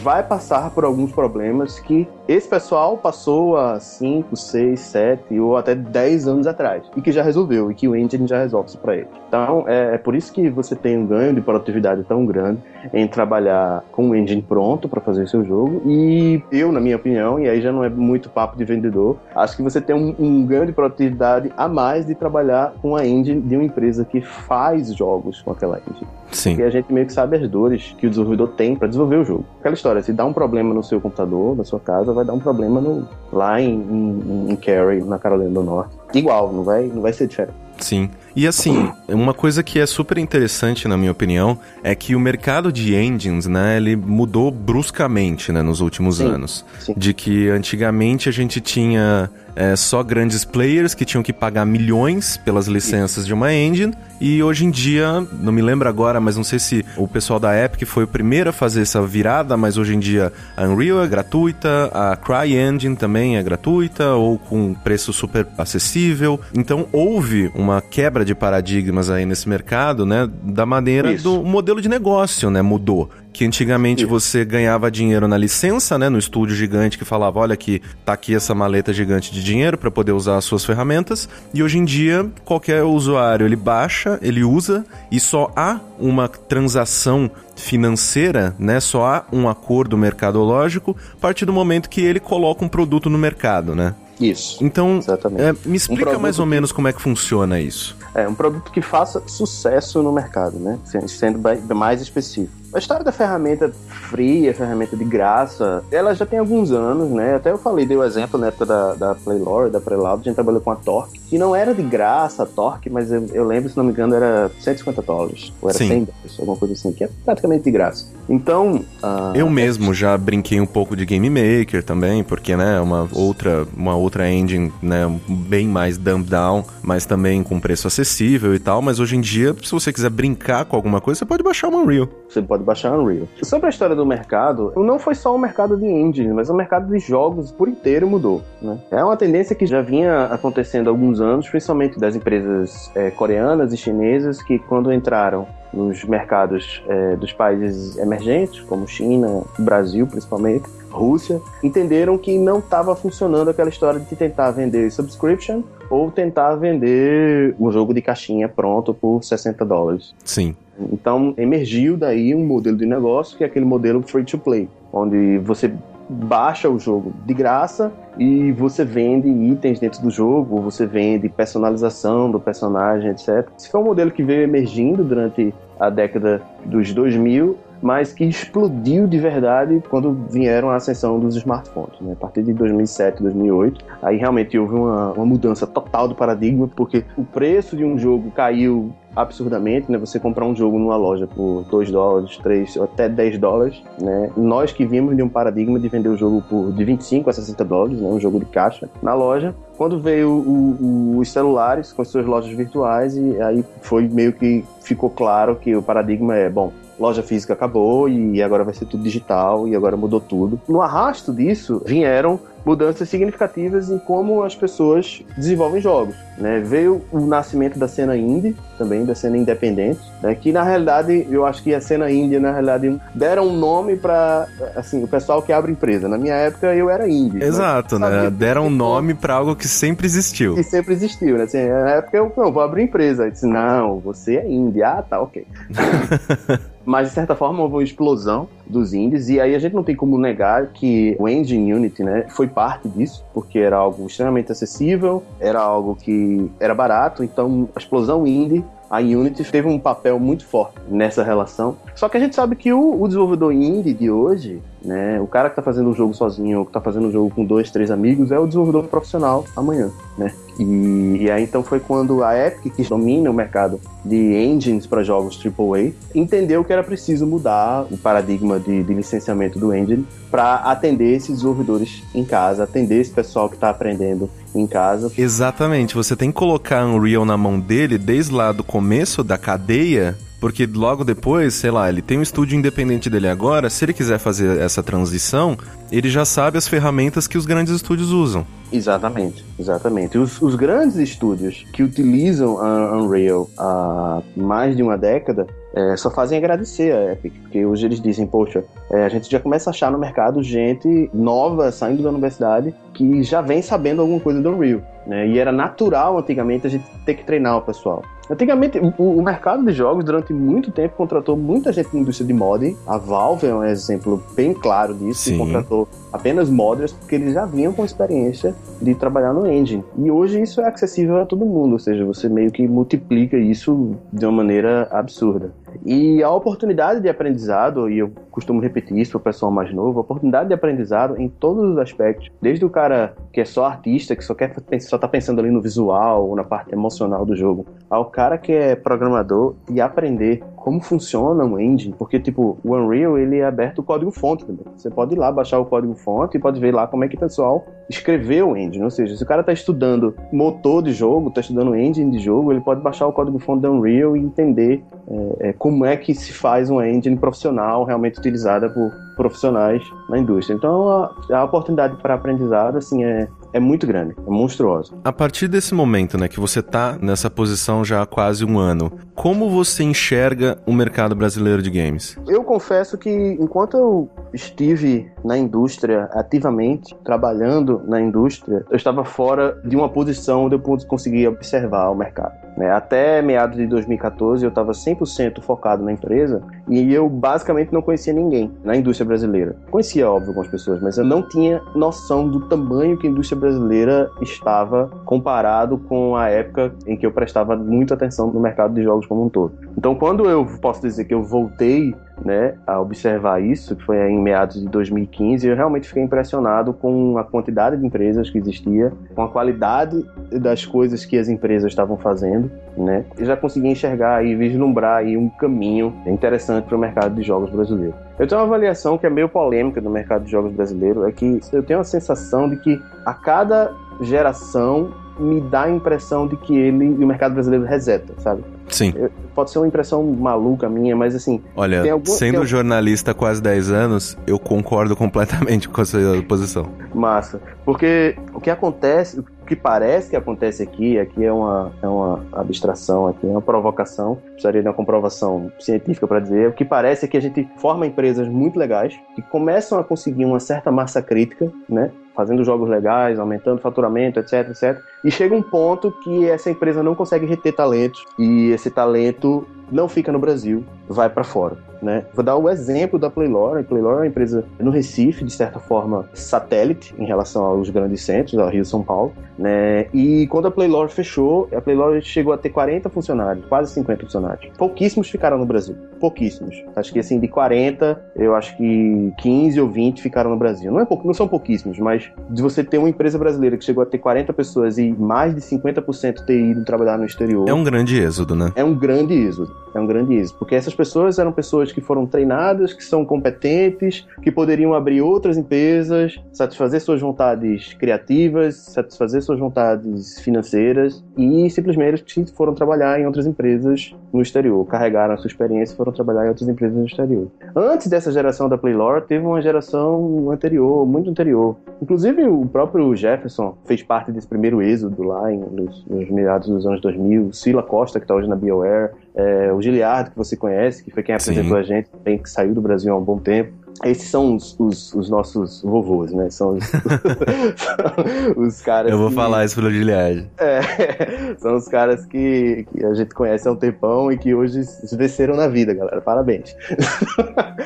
vai passar por alguns problemas que esse pessoal passou há 5, 6, 7 ou até 10 anos atrás e que já resolveu e que o engine já resolve isso para ele. Então é, é, por isso que você tem um ganho de produtividade tão grande em trabalhar com o engine pronto para fazer seu jogo e eu, na minha opinião, e aí já não é muito papo de vendedor, acho que você tem um, um ganho de produtividade a mais de trabalhar com a engine de uma empresa que faz jogos com aquela engine. Sim. E a gente meio que sabe as dores que o desenvolvedor tem para desenvolver o jogo. Aquela história, se dá um problema no seu computador, na sua casa, vai dar um problema no, lá em, em, em Cary, na Carolina do Norte. Igual, não vai, não vai ser diferente. Sim. E assim, uma coisa que é super interessante, na minha opinião, é que o mercado de engines, né, ele mudou bruscamente, né, nos últimos sim, anos. Sim. De que antigamente a gente tinha é, só grandes players que tinham que pagar milhões pelas licenças Isso. de uma engine. E hoje em dia, não me lembro agora, mas não sei se o pessoal da Epic foi o primeiro a fazer essa virada, mas hoje em dia a Unreal é gratuita, a CryEngine também é gratuita ou com preço super acessível. Então houve uma quebra de paradigmas aí nesse mercado, né? Da maneira Isso. do modelo de negócio, né? Mudou Que antigamente Isso. você ganhava dinheiro na licença, né? No estúdio gigante que falava, olha aqui, tá aqui essa maleta gigante de dinheiro para poder usar as suas ferramentas. E hoje em dia, qualquer usuário, ele baixa, ele usa e só há uma transação financeira, né? Só há um acordo mercadológico a partir do momento que ele coloca um produto no mercado, né? Isso. Então, é, me explica um mais ou que... menos como é que funciona isso. É um produto que faça sucesso no mercado, né? Sendo mais específico. A história da ferramenta free, a ferramenta de graça, ela já tem alguns anos, né? Até eu falei, dei o exemplo na época da, da Playlore, da Preloud, a gente trabalhou com a Torque, que não era de graça a Torque, mas eu, eu lembro, se não me engano, era 150 dólares, ou era Sim. 100 dólares, alguma coisa assim, que é praticamente de graça. Então... Uh, eu mesmo já brinquei um pouco de Game Maker também, porque, né, uma outra, uma outra engine, né, bem mais dumb down, mas também com preço acessível e tal, mas hoje em dia, se você quiser brincar com alguma coisa, você pode baixar uma Unreal. Você pode baixar Unreal. Sobre a história do mercado, não foi só o mercado de engine, mas o mercado de jogos por inteiro mudou. Né? É uma tendência que já vinha acontecendo há alguns anos, principalmente das empresas é, coreanas e chinesas, que quando entraram nos mercados é, dos países emergentes, como China, Brasil principalmente, Rússia, entenderam que não estava funcionando aquela história de tentar vender subscription ou tentar vender um jogo de caixinha pronto por 60 dólares. Sim. Então emergiu daí um modelo de negócio que é aquele modelo free to play, onde você baixa o jogo de graça e você vende itens dentro do jogo, você vende personalização do personagem, etc. Esse foi um modelo que veio emergindo durante a década dos 2000 mas que explodiu de verdade quando vieram a ascensão dos smartphones. Né? A partir de 2007, 2008, aí realmente houve uma, uma mudança total do paradigma, porque o preço de um jogo caiu absurdamente, né? Você comprar um jogo numa loja por 2 dólares, 3, até 10 dólares, né? Nós que vimos de um paradigma de vender o jogo por de 25 a 60 dólares, né? Um jogo de caixa na loja. Quando veio o, o, os celulares com as suas lojas virtuais e aí foi meio que ficou claro que o paradigma é, bom, loja física acabou e agora vai ser tudo digital e agora mudou tudo. No arrasto disso vieram mudanças significativas em como as pessoas desenvolvem jogos. Né? Veio o nascimento da cena indie, também da cena independente, né? que na realidade eu acho que a cena indie, na realidade, deram um nome para assim, o pessoal que abre empresa. Na minha época eu era indie. Exato, né? Deram um nome para algo que sempre existiu. Que sempre existiu, né? Assim, na época eu, não, vou abrir empresa. Eu disse, não, você é indie. Ah, tá, ok. mas de certa forma houve uma explosão dos indies e aí a gente não tem como negar que o Engine Unity, né, foi parte disso, porque era algo extremamente acessível, era algo que era barato, então a explosão indie a Unity teve um papel muito forte nessa relação. Só que a gente sabe que o, o desenvolvedor indie de hoje, né, o cara que está fazendo o jogo sozinho ou que está fazendo o jogo com dois, três amigos, é o desenvolvedor profissional amanhã, né? E, e aí então foi quando a Epic, que domina o mercado de engines para jogos AAA, entendeu que era preciso mudar o paradigma de, de licenciamento do engine para atender esses desenvolvedores em casa, atender esse pessoal que está aprendendo em casa. Exatamente, você tem que colocar Unreal na mão dele desde lá do começo da cadeia porque logo depois, sei lá, ele tem um estúdio independente dele agora, se ele quiser fazer essa transição, ele já sabe as ferramentas que os grandes estúdios usam. Exatamente, exatamente. Os, os grandes estúdios que utilizam a Unreal há mais de uma década é, só fazem agradecer a Epic, porque hoje eles dizem, poxa, é, a gente já começa a achar no mercado gente nova saindo da universidade que já vem sabendo alguma coisa do Unreal. Né? E era natural antigamente a gente ter que treinar o pessoal. Antigamente, o, o, mercado de jogos, durante muito tempo, contratou muita gente na indústria de modding. A Valve é um exemplo bem claro disso. Sim. contratou apenas modders porque eles já vinham com experiência de trabalhar no engine. E hoje isso é acessível a todo mundo, ou seja, você meio que multiplica isso de uma maneira absurda. E a oportunidade de aprendizado, e eu costumo repetir isso para o pessoal mais novo, a oportunidade de aprendizado em todos os aspectos, desde o cara que é só artista, que só quer só tá pensando ali no visual ou na parte emocional do jogo, ao cara que é programador e aprender como funciona um engine, porque tipo, o Unreal ele é aberto o código fonte também. Você pode ir lá baixar o código fonte e pode ver lá como é que o pessoal escreveu o engine, ou seja, se o cara está estudando motor de jogo, está estudando engine de jogo, ele pode baixar o código fonte do Unreal e entender é, é, como é que se faz uma engine profissional realmente utilizada por profissionais na indústria. Então a, a oportunidade para aprendizado assim é, é muito grande, é monstruosa. A partir desse momento, né, que você tá nessa posição já há quase um ano, como você enxerga o mercado brasileiro de games? Eu confesso que enquanto eu estive na indústria ativamente, trabalhando na indústria, eu estava fora de uma posição onde eu conseguia observar o mercado. Né? Até meados de 2014 eu estava 100% focado na empresa e eu basicamente não conhecia ninguém na indústria brasileira. Conhecia, óbvio, algumas pessoas, mas eu não tinha noção do tamanho que a indústria brasileira estava comparado com a época em que eu prestava muita atenção no mercado de jogos como um todo. Então, quando eu posso dizer que eu voltei né, a observar isso, que foi em meados de 2015, eu realmente fiquei impressionado com a quantidade de empresas que existia, com a qualidade das coisas que as empresas estavam fazendo, né? Eu já consegui enxergar e vislumbrar aí um caminho interessante para o mercado de jogos brasileiro. Eu tenho uma avaliação que é meio polêmica do mercado de jogos brasileiro, é que eu tenho a sensação de que a cada geração me dá a impressão de que ele e o mercado brasileiro reseta, sabe? Sim. Pode ser uma impressão maluca minha, mas assim. Olha, algum, sendo tem... jornalista há quase 10 anos, eu concordo completamente com a sua posição. Massa. Porque o que acontece, o que parece que acontece aqui, aqui é uma, é uma abstração, aqui é uma provocação, precisaria de uma comprovação científica para dizer. O que parece é que a gente forma empresas muito legais, que começam a conseguir uma certa massa crítica, né? fazendo jogos legais, aumentando o faturamento, etc, etc. E chega um ponto que essa empresa não consegue reter talentos e esse talento não fica no Brasil, vai para fora. Né? Vou dar o exemplo da Playlore. A Playlore é uma empresa no Recife, de certa forma, satélite em relação aos grandes centros, ao Rio São Paulo. Né? E quando a Playlore fechou, a Playlore chegou a ter 40 funcionários, quase 50 funcionários. Pouquíssimos ficaram no Brasil. Pouquíssimos. Acho que assim, de 40, eu acho que 15 ou 20 ficaram no Brasil. Não, é pou... não são pouquíssimos, mas de você ter uma empresa brasileira que chegou a ter 40 pessoas e mais de 50% ter ido trabalhar no exterior. É um grande êxodo, né? É um grande êxodo. É um grande êxodo. Porque essas pessoas eram pessoas que foram treinadas, que são competentes, que poderiam abrir outras empresas, satisfazer suas vontades criativas, satisfazer suas vontades financeiras e simplesmente foram trabalhar em outras empresas no exterior, carregaram a sua experiência e foram trabalhar em outras empresas no exterior. Antes dessa geração da Playlore, teve uma geração anterior, muito anterior. Inclusive, o próprio Jefferson fez parte desse primeiro êxodo lá em, nos, nos meados dos anos 2000, Sila Costa, que está hoje na BioWare, é, o Giliardo, que você conhece, que foi quem apresentou Sim. a gente, bem que saiu do Brasil há um bom tempo. Esses são os, os, os, nossos vovôs, né? São os, os caras. Eu vou que, falar isso pelo Gilead. É, são os caras que, que a gente conhece há um tempão e que hoje se venceram na vida, galera. Parabéns.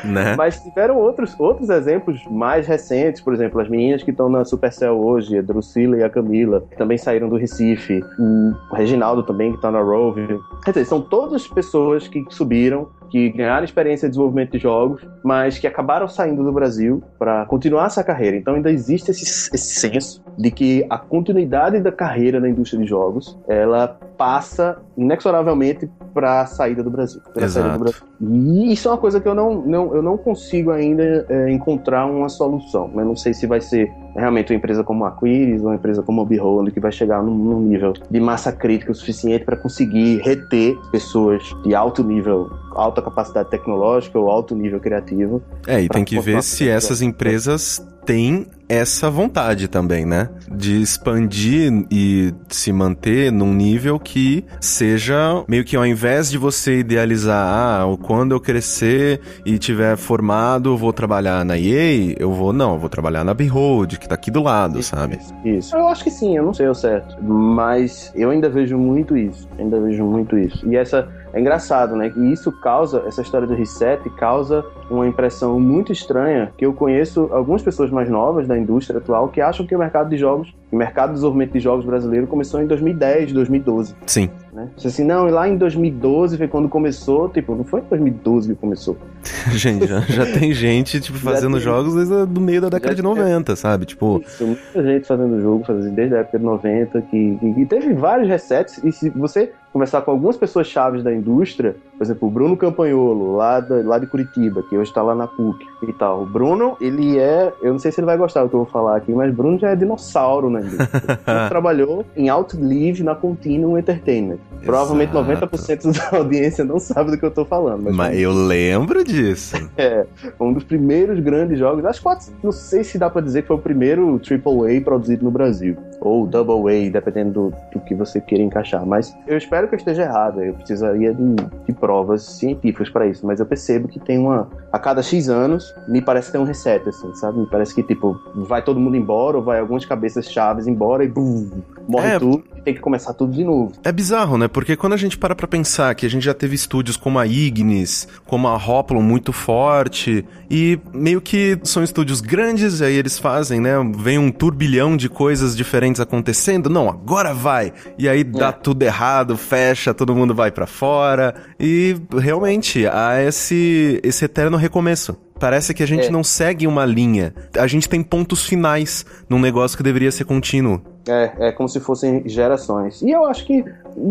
Né? Mas tiveram outros, outros exemplos mais recentes, por exemplo, as meninas que estão na Supercell hoje, a Drusila e a Camila, que também saíram do Recife, o Reginaldo também, que está na Rove. Quer dizer, são todas pessoas que subiram que ganharam experiência de desenvolvimento de jogos, mas que acabaram saindo do Brasil para continuar essa carreira. Então ainda existe esse, esse senso de que a continuidade da carreira na indústria de jogos, ela passa inexoravelmente para a saída do Brasil. Exato. Do Brasil. E isso é uma coisa que eu não, não, eu não consigo ainda é, encontrar uma solução. Eu não sei se vai ser realmente uma empresa como a Aquiris ou uma empresa como a Behold que vai chegar num, num nível de massa crítica o suficiente para conseguir reter pessoas de alto nível, alta capacidade tecnológica ou alto nível criativo. É, e tem que ver se essas empresas têm essa vontade também, né? De expandir e se manter num nível que seja meio que ao invés de você idealizar, ah, quando eu crescer e tiver formado, vou trabalhar na EA, eu vou, não, eu vou trabalhar na Behold, que tá aqui do lado, isso, sabe? Isso, isso. Eu acho que sim, eu não sei o certo, mas eu ainda vejo muito isso, ainda vejo muito isso. E essa é engraçado, né? E isso causa, essa história do reset causa uma impressão muito estranha, que eu conheço algumas pessoas mais novas da indústria atual que acham que o mercado de jogos, o mercado de desenvolvimento de jogos brasileiro começou em 2010, 2012. Sim. Né? Assim, não, e lá em 2012 foi quando começou, tipo, não foi em 2012 que começou. gente, já, já, tem gente, tipo, fazendo tem, jogos desde o meio da década de 90, sabe? Tipo... Isso, muita gente fazendo jogo, fazendo desde a época de 90, que, que, que teve vários resets, e se você conversar com algumas pessoas chaves da indústria, por exemplo, o Bruno Campanholo, lá, da, lá de Curitiba, que hoje está lá na PUC e tal. O Bruno, ele é, eu não sei se ele vai gostar do que eu vou falar aqui, mas Bruno já é dinossauro na indústria. ele trabalhou em Outlive na Continuum Entertainment. Exato. Provavelmente 90% da audiência não sabe do que eu tô falando. Mas, mas eu lembro disso. é, um dos primeiros grandes jogos, acho que não sei se dá para dizer que foi o primeiro AAA produzido no Brasil, ou Double A, dependendo do, do que você queira encaixar. Mas eu espero que eu esteja errado, eu precisaria de, de provas científicas para isso, mas eu percebo que tem uma. A cada X anos, me parece ter um reset, assim, sabe? Me parece que, tipo, vai todo mundo embora, ou vai algumas cabeças chaves embora e bum, morre é, tudo tem que começar tudo de novo. É bizarro, né? Porque quando a gente para pra pensar que a gente já teve estúdios como a Ignis, como a Hoplon muito forte, e meio que são estúdios grandes, aí eles fazem, né? Vem um turbilhão de coisas diferentes acontecendo. Não, agora vai! E aí dá é. tudo errado, fecha, todo mundo vai para fora. E realmente há esse, esse eterno recomeço. Parece que a gente é. não segue uma linha. A gente tem pontos finais num negócio que deveria ser contínuo. É, é como se fossem gerações. E eu acho que,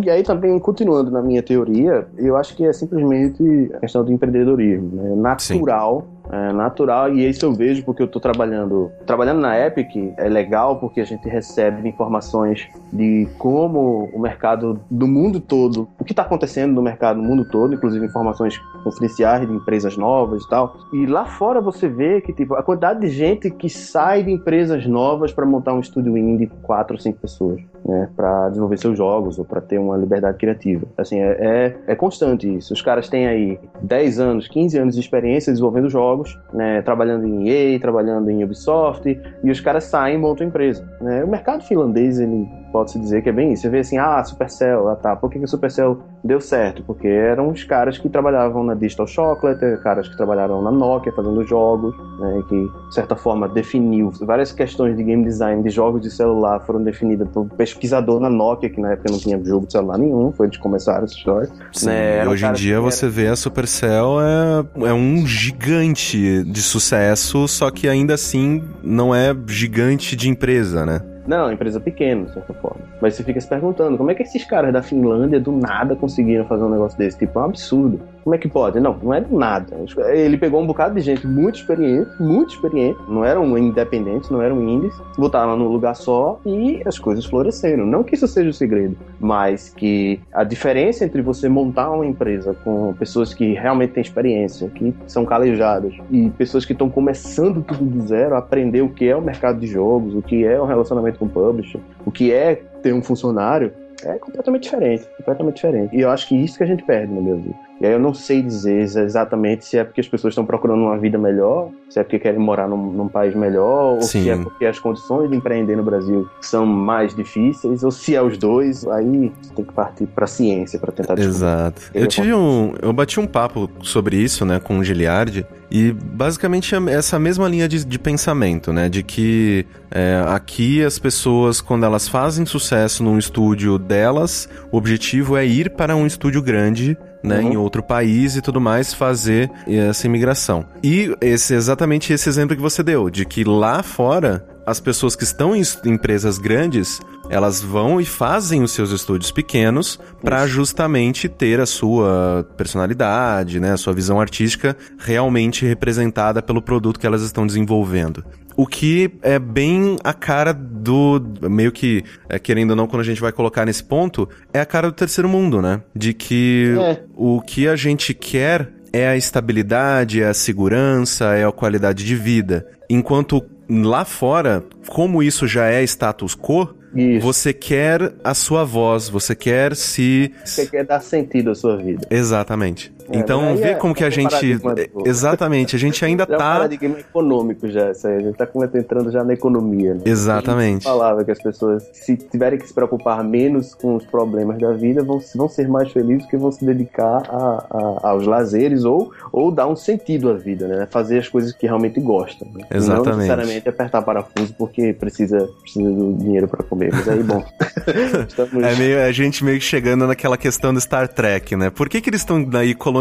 e aí também continuando na minha teoria, eu acho que é simplesmente a questão do empreendedorismo. Né? Natural. Sim é natural e isso eu vejo porque eu estou trabalhando. Trabalhando na Epic é legal porque a gente recebe informações de como o mercado do mundo todo o que está acontecendo no mercado no mundo todo inclusive informações confidenciais de empresas novas e tal. E lá fora você vê que tipo a quantidade de gente que sai de empresas novas para montar um estúdio indie quatro ou cinco pessoas né, para desenvolver seus jogos ou para ter uma liberdade criativa. Assim, é, é, é, constante isso. Os caras têm aí 10 anos, 15 anos de experiência desenvolvendo jogos, né, trabalhando em EA, trabalhando em Ubisoft, e os caras saem e montam empresa. Né? O mercado finlandês, ele pode-se dizer que é bem isso. Você vê assim, ah, Supercell, ah, tá, por que, que Supercell deu certo? Porque eram os caras que trabalhavam na Digital Chocolate, caras que trabalharam na Nokia fazendo jogos, né, que, de certa forma, definiu várias questões de game design de jogos de celular foram definidas por um pesquisador na Nokia, que na época não tinha jogo de celular nenhum, foi de começar essa história. Sim, né, hoje em dia você vê a Supercell é, é um gigante de sucesso, só que ainda assim não é gigante de empresa, né? Não, empresa pequena, de certa forma. Mas você fica se perguntando, como é que esses caras da Finlândia do nada conseguiram fazer um negócio desse? Tipo, é um absurdo. Como é que pode? Não, não é nada. Ele pegou um bocado de gente muito experiente, muito experiente, não eram independentes, não eram indies, botaram num lugar só e as coisas floresceram. Não que isso seja o segredo, mas que a diferença entre você montar uma empresa com pessoas que realmente têm experiência, que são calejadas, e pessoas que estão começando tudo do zero, aprender o que é o mercado de jogos, o que é o relacionamento com o publisher, o que é ter um funcionário, é completamente diferente, completamente diferente. E eu acho que isso que a gente perde no Brasil. E aí eu não sei dizer exatamente se é porque as pessoas estão procurando uma vida melhor, se é porque querem morar num, num país melhor, ou Sim. se é porque as condições de empreender no Brasil são mais difíceis, ou se é os dois, aí tem que partir para a ciência para tentar descobrir. Exato. Eu tive um, eu bati um papo sobre isso, né, com o Giliardi, e basicamente é essa mesma linha de, de pensamento, né, de que é, aqui as pessoas quando elas fazem sucesso num estúdio delas, o objetivo é ir para um estúdio grande né, uhum. em outro país e tudo mais, fazer essa imigração. E esse exatamente esse exemplo que você deu, de que lá fora as pessoas que estão em empresas grandes, elas vão e fazem os seus estúdios pequenos para justamente ter a sua personalidade, né, a sua visão artística realmente representada pelo produto que elas estão desenvolvendo. O que é bem a cara do. Meio que, é, querendo ou não, quando a gente vai colocar nesse ponto, é a cara do terceiro mundo, né? De que é. o que a gente quer é a estabilidade, é a segurança, é a qualidade de vida. Enquanto lá fora, como isso já é status quo, isso. Você quer a sua voz, você quer se. Você quer dar sentido à sua vida. Exatamente. É, então, vê é, como que a gente. Exatamente, a gente ainda já tá. É um paradigma econômico já, isso aí. A gente tá entrando já na economia. Né? Exatamente. A falava que as pessoas, se tiverem que se preocupar menos com os problemas da vida, vão, vão ser mais felizes que vão se dedicar a, a, aos lazeres ou, ou dar um sentido à vida, né? Fazer as coisas que realmente gostam. Né? Exatamente. Não necessariamente apertar parafuso porque precisa, precisa do dinheiro para comer. Mas aí, bom. Estamos... É meio a gente meio que chegando naquela questão do Star Trek, né? Por que, que eles estão aí colonizando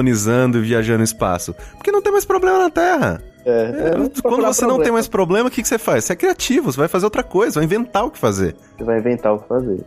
e viajando no espaço? Porque não tem mais problema na Terra. É, é, quando você não tem mais problema, o que, que você faz? Você é criativo, você vai fazer outra coisa, vai inventar o que fazer. Você vai inventar o que fazer.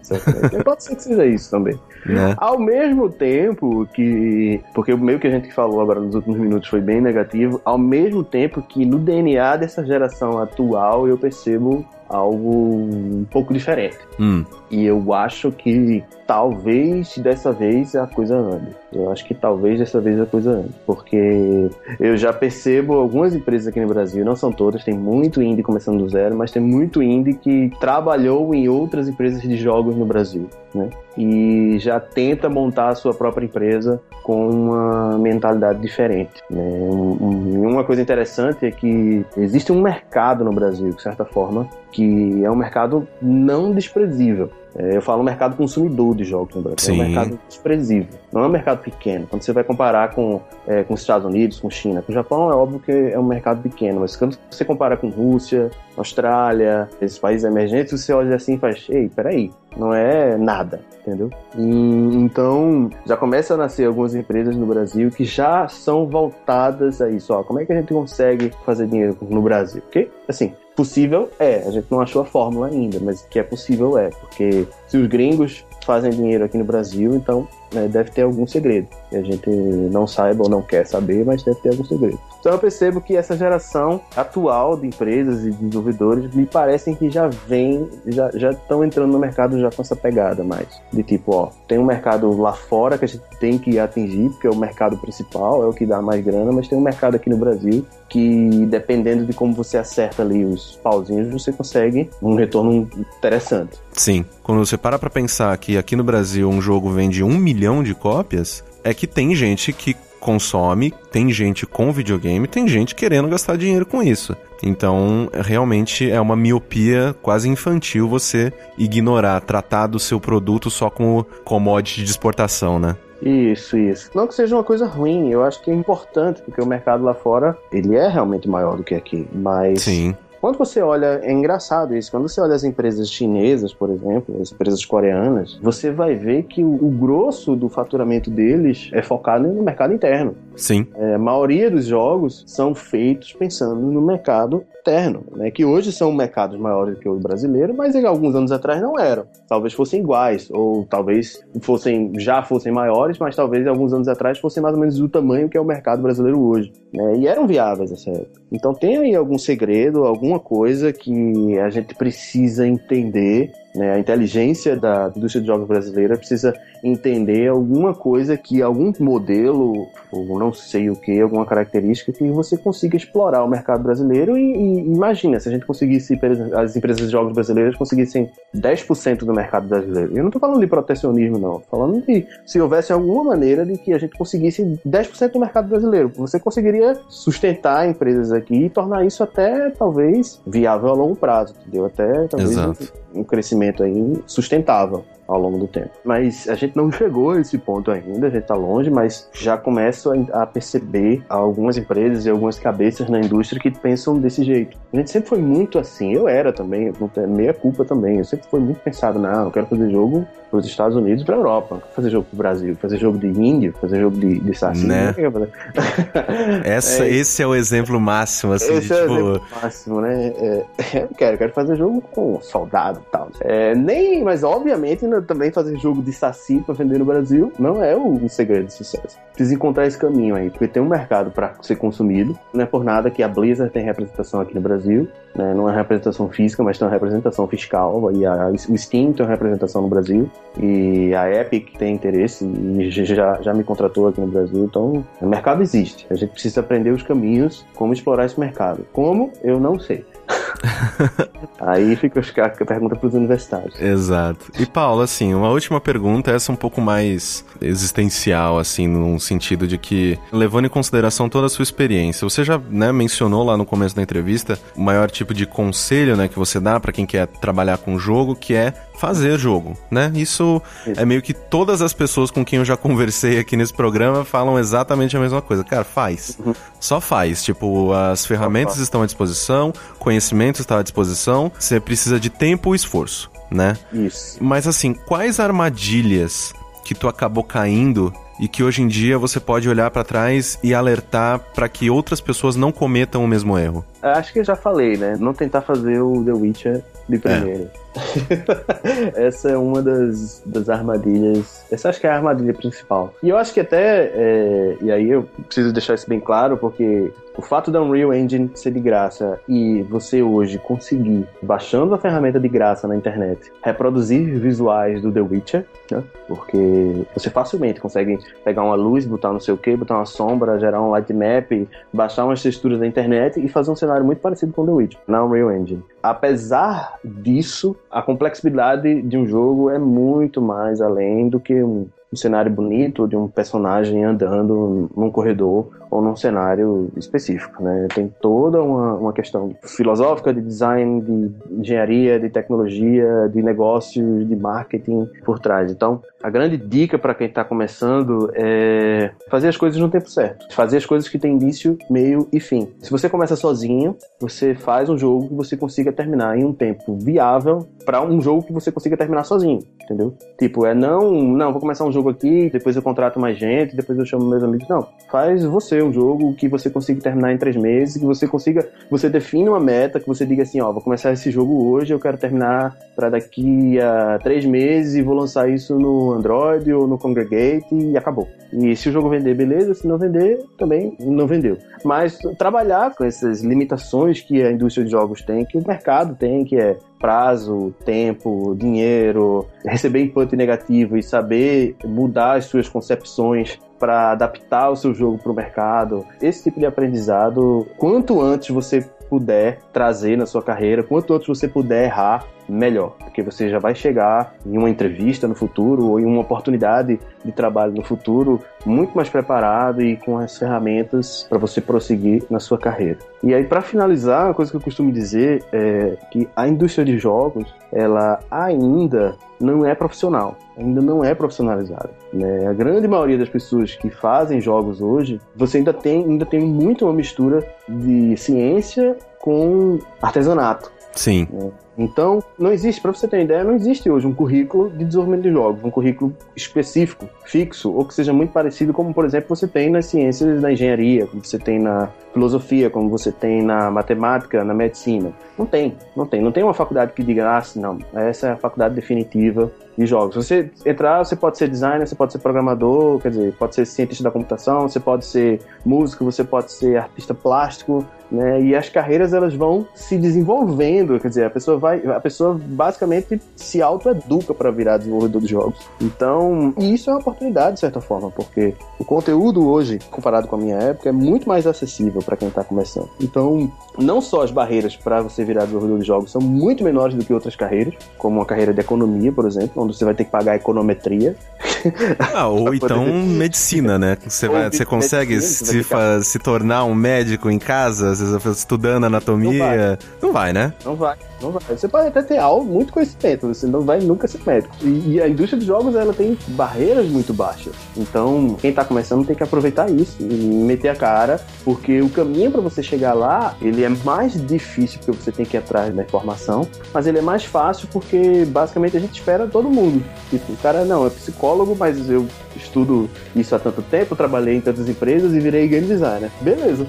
Pode ser que seja isso também. Né? Ao mesmo tempo que. Porque o meio que a gente falou agora nos últimos minutos foi bem negativo, ao mesmo tempo que no DNA dessa geração atual eu percebo algo um pouco diferente. Hum. E eu acho que talvez dessa vez a coisa ande. Eu acho que talvez dessa vez a coisa ande. Porque eu já percebo algumas empresas aqui no Brasil, não são todas, tem muito indie começando do zero, mas tem muito indie que trabalhou em outras empresas de jogos no Brasil. Né? E já tenta montar a sua própria empresa com uma mentalidade diferente. Né? Um, uma coisa interessante é que existe um mercado no Brasil, de certa forma, que é um mercado não desprezível. É, eu falo mercado consumidor de jogos no Brasil. Sim. É um mercado desprezível. Não é um mercado pequeno. Quando você vai comparar com, é, com os Estados Unidos, com China, com o Japão, é óbvio que é um mercado pequeno. Mas quando você compara com Rússia, Austrália, esses países emergentes, você olha assim e faz: ei, peraí, não é nada, entendeu? E, então, já começa a nascer algumas empresas no Brasil que já são voltadas a isso. Ó, como é que a gente consegue fazer dinheiro no Brasil? Porque, assim, Possível é, a gente não achou a fórmula ainda, mas que é possível é, porque se os gringos fazem dinheiro aqui no Brasil, então né, deve ter algum segredo. Que a gente não saiba ou não quer saber, mas deve ter algum segredo. Então eu percebo que essa geração atual de empresas e desenvolvedores me parecem que já vem, já, já estão entrando no mercado já com essa pegada mais. De tipo, ó, tem um mercado lá fora que a gente tem que atingir, porque é o mercado principal, é o que dá mais grana, mas tem um mercado aqui no Brasil que, dependendo de como você acerta ali os pauzinhos, você consegue um retorno interessante. Sim. Quando você para pra pensar que aqui no Brasil um jogo vende um milhão de cópias, é que tem gente que consome, tem gente com videogame, tem gente querendo gastar dinheiro com isso. Então, realmente é uma miopia quase infantil você ignorar, tratar do seu produto só como commodity de exportação, né? Isso, isso. Não que seja uma coisa ruim, eu acho que é importante, porque o mercado lá fora, ele é realmente maior do que aqui, mas... Sim. Quando você olha, é engraçado isso, quando você olha as empresas chinesas, por exemplo, as empresas coreanas, você vai ver que o, grosso do faturamento deles é focado no mercado interno. Sim. É, a maioria dos jogos são feitos pensando no mercado interno, né? Que hoje são mercados maiores que o brasileiro, mas alguns anos atrás não eram. Talvez fossem iguais, ou talvez fossem já fossem maiores, mas talvez alguns anos atrás fossem mais ou menos do tamanho que é o mercado brasileiro hoje. Né? E eram viáveis nessa época. Então tem aí algum segredo, alguma coisa que a gente precisa entender né? A inteligência da indústria de jogos brasileira precisa entender alguma coisa que, algum modelo, ou não sei o que, alguma característica que você consiga explorar o mercado brasileiro e, e imagina se a gente conseguisse, as empresas de jogos brasileiras conseguissem 10% do mercado brasileiro. Eu não estou falando de protecionismo, não. falando de se houvesse alguma maneira de que a gente conseguisse 10% do mercado brasileiro. Você conseguiria sustentar empresas aqui e tornar isso até, talvez, viável a longo prazo, entendeu? Até, talvez, um, um crescimento aí sustentável ao longo do tempo. Mas a gente não chegou a esse ponto ainda, a gente está longe, mas já começo a, perceber algumas empresas e algumas cabeças na indústria que pensam desse jeito. A gente sempre foi muito assim, eu era também, meia culpa também, eu sempre fui muito pensado, não, eu quero fazer jogo para os Estados Unidos e para a Europa, fazer jogo para o Brasil, fazer jogo de índio, fazer jogo de, de saci. Né? Essa, é, esse é o exemplo máximo, assim, esse de, é tipo... o exemplo máximo, né? É, eu quero, eu quero fazer jogo com soldado e tal. É, nem, mas obviamente também fazer jogo de saci para vender no Brasil não é o segredo de sucesso. Precisa encontrar esse caminho aí, porque tem um mercado para ser consumido. Não é por nada que a Blizzard tem representação aqui no Brasil, né? não é representação física, mas tem uma representação fiscal. E a, o Steam tem uma representação no Brasil. E a Epic tem interesse e já, já me contratou aqui no Brasil. Então, o mercado existe. A gente precisa aprender os caminhos, como explorar esse mercado. Como? Eu não sei. Aí fica a pergunta para os universitários. Exato. E Paulo, assim, uma última pergunta, essa um pouco mais existencial, assim, num sentido de que, levando em consideração toda a sua experiência, você já né, mencionou lá no começo da entrevista o maior tipo de conselho né, que você dá para quem quer trabalhar com jogo, que é fazer jogo, né? Isso, Isso, é meio que todas as pessoas com quem eu já conversei aqui nesse programa falam exatamente a mesma coisa. Cara, faz. Uhum. Só faz. Tipo, as ferramentas estão à disposição, conhecimento está à disposição, você precisa de tempo e esforço, né? Isso. Mas assim, quais armadilhas que tu acabou caindo e que hoje em dia você pode olhar para trás e alertar para que outras pessoas não cometam o mesmo erro? Acho que eu já falei, né? Não tentar fazer o The Witcher de primeiro. É. essa é uma das, das armadilhas. Essa acho que é a armadilha principal. E eu acho que até. É, e aí eu preciso deixar isso bem claro, porque o fato da Unreal Engine ser de graça e você hoje conseguir, baixando a ferramenta de graça na internet, reproduzir visuais do The Witcher, né? porque você facilmente consegue pegar uma luz, botar não sei o que, botar uma sombra, gerar um light map, baixar umas texturas da internet e fazer um cenário muito parecido com The Witcher na Unreal Engine. Apesar disso, a complexidade de um jogo é muito mais além do que um, um cenário bonito de um personagem andando num corredor ou num cenário específico, né? Tem toda uma, uma questão filosófica de design, de engenharia, de tecnologia, de negócios, de marketing por trás. Então, a grande dica para quem está começando é fazer as coisas no tempo certo. Fazer as coisas que têm início, meio e fim. Se você começa sozinho, você faz um jogo que você consiga terminar em um tempo viável para um jogo que você consiga terminar sozinho, entendeu? Tipo, é não, não, vou começar um jogo aqui, depois eu contrato mais gente, depois eu chamo meus amigos. Não, faz você um jogo que você consiga terminar em três meses, que você consiga, você define uma meta, que você diga assim, ó, vou começar esse jogo hoje, eu quero terminar para daqui a três meses e vou lançar isso no Android ou no Congregate e acabou. E se o jogo vender, beleza, se não vender, também não vendeu. Mas trabalhar com essas limitações que a indústria de jogos tem, que o mercado tem, que é prazo, tempo, dinheiro, receber input negativo e saber mudar as suas concepções para adaptar o seu jogo para o mercado. Esse tipo de aprendizado, quanto antes você puder trazer na sua carreira, quanto antes você puder errar, melhor, porque você já vai chegar em uma entrevista no futuro ou em uma oportunidade de trabalho no futuro muito mais preparado e com as ferramentas para você prosseguir na sua carreira. E aí para finalizar, uma coisa que eu costumo dizer é que a indústria de jogos, ela ainda não é profissional, ainda não é profissionalizada. Né? A grande maioria das pessoas que fazem jogos hoje, você ainda tem, ainda tem muito uma mistura de ciência com artesanato. Sim. Né? Então, não existe, para você ter uma ideia, não existe hoje um currículo de desenvolvimento de jogos, um currículo específico, fixo, ou que seja muito parecido como, por exemplo, você tem nas ciências da engenharia, como você tem na filosofia, como você tem na matemática, na medicina. Não tem, não tem. Não tem uma faculdade que diga, ah, não, essa é a faculdade definitiva de jogos. Você entrar, você pode ser designer, você pode ser programador, quer dizer, pode ser cientista da computação, você pode ser músico, você pode ser artista plástico, né? E as carreiras elas vão se desenvolvendo, quer dizer, a pessoa vai, a pessoa basicamente se autoeduca para virar desenvolvedor de jogos. Então, e isso é uma oportunidade de certa forma, porque o conteúdo hoje, comparado com a minha época, é muito mais acessível para quem está começando. Então, não só as barreiras para você virar desenvolvedor de jogos são muito menores do que outras carreiras, como uma carreira de economia, por exemplo, onde você vai ter que pagar econometria. Ah, ou então poder... medicina, né? Você, vai, você consegue medicina, se, ficar... se tornar um médico em casa, estudando anatomia. Não vai, não vai né? Não vai. Não vai. Você pode até ter algo, muito conhecimento, você não vai nunca ser médico. E, e, a indústria de jogos, ela tem barreiras muito baixas. Então, quem tá começando tem que aproveitar isso e meter a cara, porque o caminho para você chegar lá, ele é mais difícil porque você tem que ir atrás da informação, mas ele é mais fácil porque basicamente a gente espera todo mundo. Tipo, o cara não, é psicólogo, mas eu estudo isso há tanto tempo, trabalhei em tantas empresas e virei game designer. Beleza.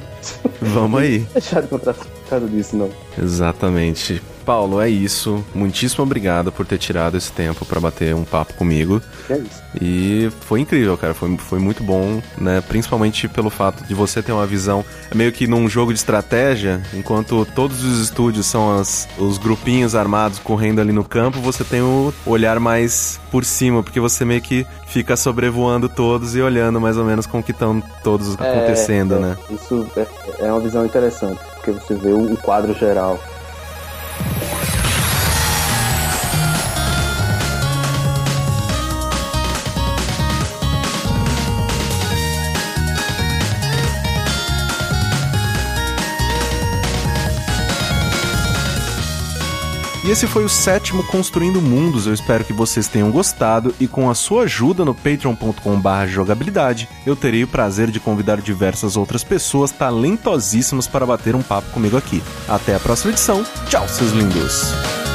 Vamos aí. Deixar de contratar disso, não. Exatamente. Paulo, é isso. Muitíssimo obrigado por ter tirado esse tempo para bater um papo comigo. É isso. E foi incrível, cara. Foi, foi muito bom, né? Principalmente pelo fato de você ter uma visão. É meio que num jogo de estratégia, enquanto todos os estúdios são as, os grupinhos armados correndo ali no campo, você tem o olhar mais por cima, porque você meio que fica sobrevoando todos e olhando mais ou menos como que estão todos é, acontecendo, é, né? Isso é, é uma visão interessante, porque você vê o quadro geral. E esse foi o sétimo Construindo Mundos. Eu espero que vocês tenham gostado e com a sua ajuda no patreon.com.br jogabilidade, eu terei o prazer de convidar diversas outras pessoas talentosíssimas para bater um papo comigo aqui. Até a próxima edição. Tchau, seus lindos!